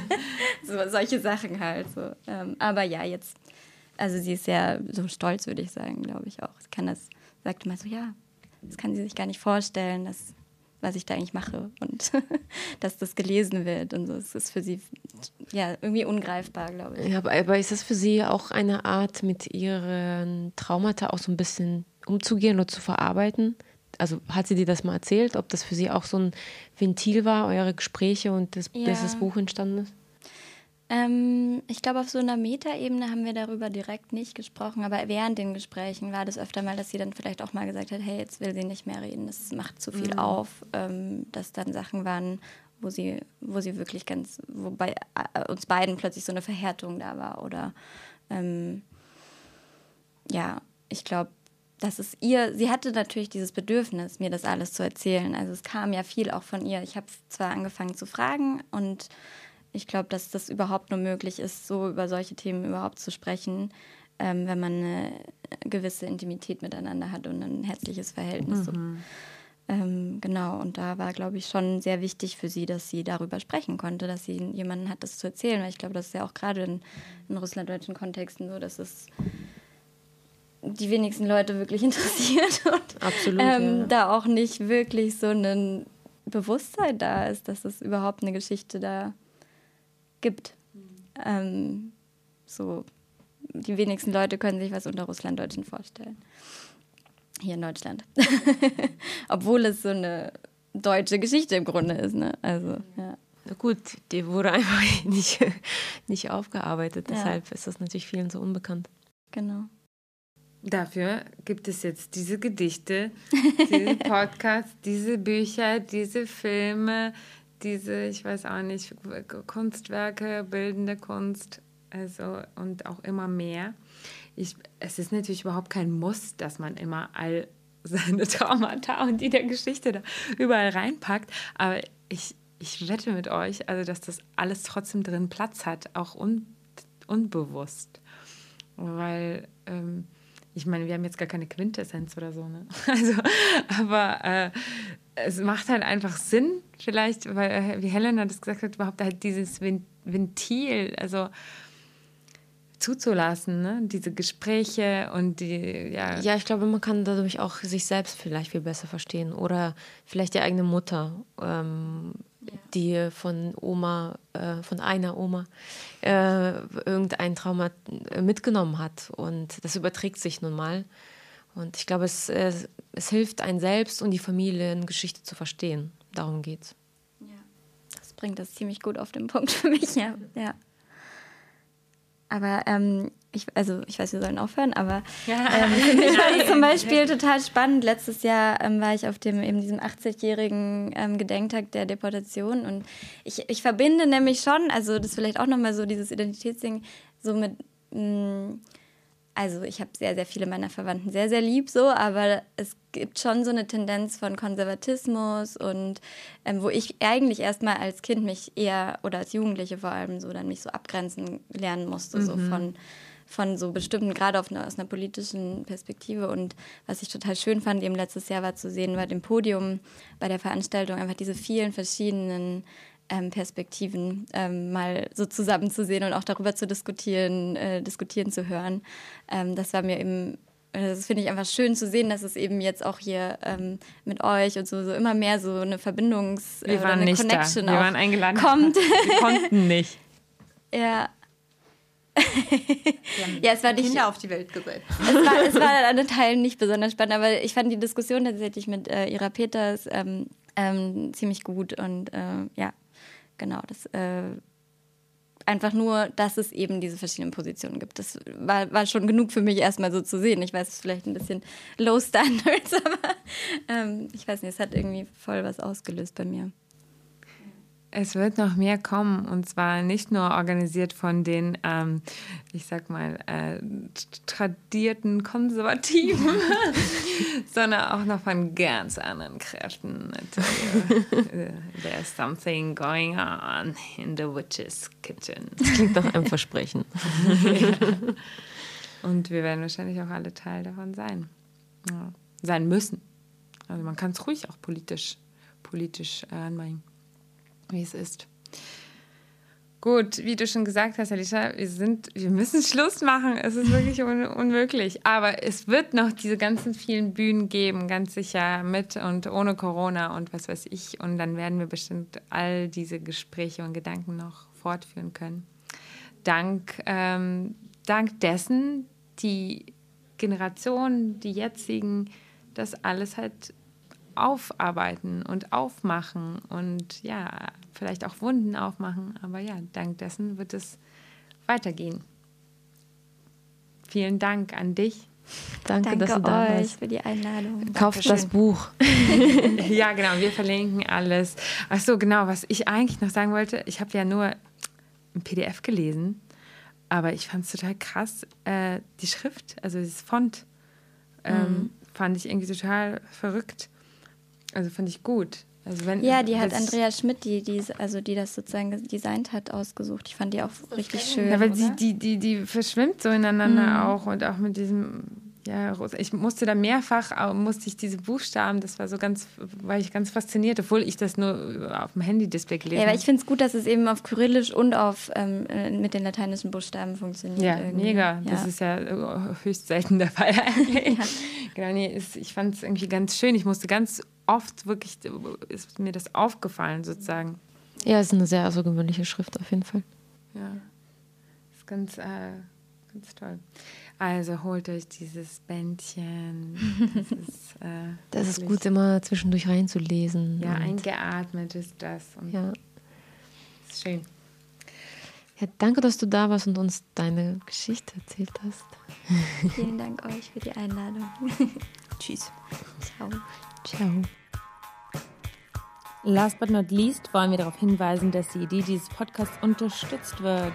(laughs) so solche Sachen halt so. Ähm, aber ja, jetzt also sie ist sehr so stolz, würde ich sagen, glaube ich auch. Sie kann das, sagt immer so, ja, das kann sie sich gar nicht vorstellen, dass, was ich da eigentlich mache und (laughs) dass das gelesen wird und so. Es ist für sie ja irgendwie ungreifbar, glaube ich. Ja, aber, ist das für sie auch eine Art, mit ihren Traumata auch so ein bisschen umzugehen oder zu verarbeiten? Also hat sie dir das mal erzählt, ob das für sie auch so ein Ventil war, eure Gespräche und das, ja. bis das Buch entstanden ist? Ähm, ich glaube, auf so einer Metaebene haben wir darüber direkt nicht gesprochen, aber während den Gesprächen war das öfter mal, dass sie dann vielleicht auch mal gesagt hat, hey, jetzt will sie nicht mehr reden, das macht zu viel mhm. auf, ähm, dass dann Sachen waren, wo sie, wo sie wirklich ganz, wobei äh, uns beiden plötzlich so eine Verhärtung da war oder ähm, ja, ich glaube, dass es ihr, sie hatte natürlich dieses Bedürfnis, mir das alles zu erzählen. Also es kam ja viel auch von ihr. Ich habe zwar angefangen zu fragen und ich glaube, dass das überhaupt nur möglich ist, so über solche Themen überhaupt zu sprechen, ähm, wenn man eine gewisse Intimität miteinander hat und ein herzliches Verhältnis. Mhm. So. Ähm, genau, und da war, glaube ich, schon sehr wichtig für sie, dass sie darüber sprechen konnte, dass sie jemanden hat, das zu erzählen, weil ich glaube, das ist ja auch gerade in, in russlanddeutschen Kontexten so, dass es die wenigsten Leute wirklich (laughs) interessiert und Absolut, ähm, ja. da auch nicht wirklich so ein Bewusstsein da ist, dass es überhaupt eine Geschichte da gibt. Ähm, so, die wenigsten Leute können sich was unter Russlanddeutschen vorstellen. Hier in Deutschland. (laughs) Obwohl es so eine deutsche Geschichte im Grunde ist. Ne? Also, ja. Na gut, die wurde einfach (laughs) nicht, nicht aufgearbeitet. Ja. Deshalb ist das natürlich vielen so unbekannt. Genau. Dafür gibt es jetzt diese Gedichte, (laughs) diese Podcasts, diese Bücher, diese Filme, diese, ich weiß auch nicht, Kunstwerke, bildende Kunst, also und auch immer mehr. Ich, es ist natürlich überhaupt kein Muss, dass man immer all (laughs) seine Traumata und die der Geschichte da überall reinpackt, aber ich, ich wette mit euch, also dass das alles trotzdem drin Platz hat, auch un, unbewusst. Weil ähm, ich meine, wir haben jetzt gar keine Quintessenz oder so, ne? (laughs) Also, aber äh, es macht halt einfach Sinn, vielleicht, weil, äh, wie Helena das gesagt hat, überhaupt halt dieses Ventil, also zuzulassen, ne? diese Gespräche und die, ja. Ja, ich glaube, man kann dadurch auch sich selbst vielleicht viel besser verstehen oder vielleicht die eigene Mutter, ähm, ja. die von Oma, äh, von einer Oma äh, irgendein Trauma mitgenommen hat und das überträgt sich nun mal. Und ich glaube, es, es, es hilft einem selbst und die Familiengeschichte zu verstehen. Darum geht's. Ja, das bringt das ziemlich gut auf den Punkt für mich, ja. ja. Aber ähm, ich, also ich weiß, wir sollen aufhören, aber ähm, für mich war das zum (laughs) Beispiel total spannend. Letztes Jahr ähm, war ich auf dem eben diesem 80-jährigen ähm, Gedenktag der Deportation und ich, ich verbinde nämlich schon, also das ist vielleicht auch nochmal so dieses Identitätsding, so mit mh, mm, also ich habe sehr, sehr viele meiner Verwandten sehr, sehr lieb so, aber es gibt schon so eine Tendenz von Konservatismus und ähm, wo ich eigentlich erstmal als Kind mich eher oder als Jugendliche vor allem so dann mich so abgrenzen lernen musste, mhm. so von von so bestimmten, gerade auf eine, aus einer politischen Perspektive. Und was ich total schön fand, eben letztes Jahr war zu sehen, war dem Podium bei der Veranstaltung einfach diese vielen verschiedenen ähm, Perspektiven ähm, mal so zusammenzusehen und auch darüber zu diskutieren, äh, diskutieren zu hören. Ähm, das war mir eben äh, das finde ich einfach schön zu sehen, dass es eben jetzt auch hier ähm, mit euch und so, so immer mehr so eine Verbindungs- Wir waren eine nicht Connection da. Wir waren eingeladen. Kommt. (laughs) Wir konnten nicht. (laughs) ja. ja, es war nicht, Kinder auf die Welt gesetzt. Es war, es war an den Teilen nicht besonders spannend, aber ich fand die Diskussion tatsächlich mit äh, Ira Peters ähm, ähm, ziemlich gut und äh, ja, genau, das äh, einfach nur, dass es eben diese verschiedenen Positionen gibt. Das war, war schon genug für mich erstmal so zu sehen. Ich weiß, es ist vielleicht ein bisschen low standards, (laughs) aber ähm, ich weiß nicht, es hat irgendwie voll was ausgelöst bei mir. Es wird noch mehr kommen und zwar nicht nur organisiert von den, ähm, ich sag mal, äh, tradierten Konservativen, (laughs) sondern auch noch von ganz anderen Kräften. (laughs) There's something going on in the witch's kitchen. Das klingt nach einem Versprechen. (laughs) ja. Und wir werden wahrscheinlich auch alle Teil davon sein. Ja. Sein müssen. Also man kann es ruhig auch politisch, politisch äh, anbringen wie es ist. Gut, wie du schon gesagt hast, Alicia, wir, sind, wir müssen (laughs) Schluss machen. Es ist wirklich un unmöglich. Aber es wird noch diese ganzen vielen Bühnen geben, ganz sicher mit und ohne Corona und was weiß ich. Und dann werden wir bestimmt all diese Gespräche und Gedanken noch fortführen können. Dank, ähm, dank dessen, die Generationen, die jetzigen, das alles halt aufarbeiten und aufmachen und ja, vielleicht auch Wunden aufmachen. Aber ja, dank dessen wird es weitergehen. Vielen Dank an dich. Danke, Danke dass du da euch bist. für die Einladung. Kauft das Buch. (laughs) ja, genau, wir verlinken alles. Ach so, genau, was ich eigentlich noch sagen wollte, ich habe ja nur ein PDF gelesen, aber ich fand es total krass, äh, die Schrift, also das Font, ähm, mhm. fand ich irgendwie total verrückt. Also fand ich gut. Also wenn, ja, die hat Andrea Schmidt, die, die, also die das sozusagen designt hat, ausgesucht. Ich fand die auch richtig schön. Ja, weil sie, die, die, die verschwimmt so ineinander mhm. auch und auch mit diesem, ja, ich musste da mehrfach, musste ich diese Buchstaben, das war so ganz, war ich ganz fasziniert, obwohl ich das nur auf dem Handy-Display gelesen habe. Ja, aber ich finde es gut, dass es eben auf Kyrillisch und auf, ähm, äh, mit den lateinischen Buchstaben funktioniert. Ja, irgendwie. mega. Ja. Das ist ja äh, höchst selten der Fall (laughs) eigentlich. ja. Genau, nee, ist, ich fand es irgendwie ganz schön. Ich musste ganz oft wirklich, ist mir das aufgefallen sozusagen. Ja, es ist eine sehr außergewöhnliche Schrift auf jeden Fall. Ja, ist ganz, äh, ganz toll. Also holt euch dieses Bändchen. (laughs) Das ist, äh, das ist gut, immer zwischendurch reinzulesen. Ja, eingeatmet ist das. Und ja. Ist schön. Ja, danke, dass du da warst und uns deine Geschichte erzählt hast. (laughs) (laughs) Vielen Dank euch für die Einladung. Tschüss. Ciao. Ciao. Last but not least wollen wir darauf hinweisen, dass die Idee dieses Podcasts unterstützt wird.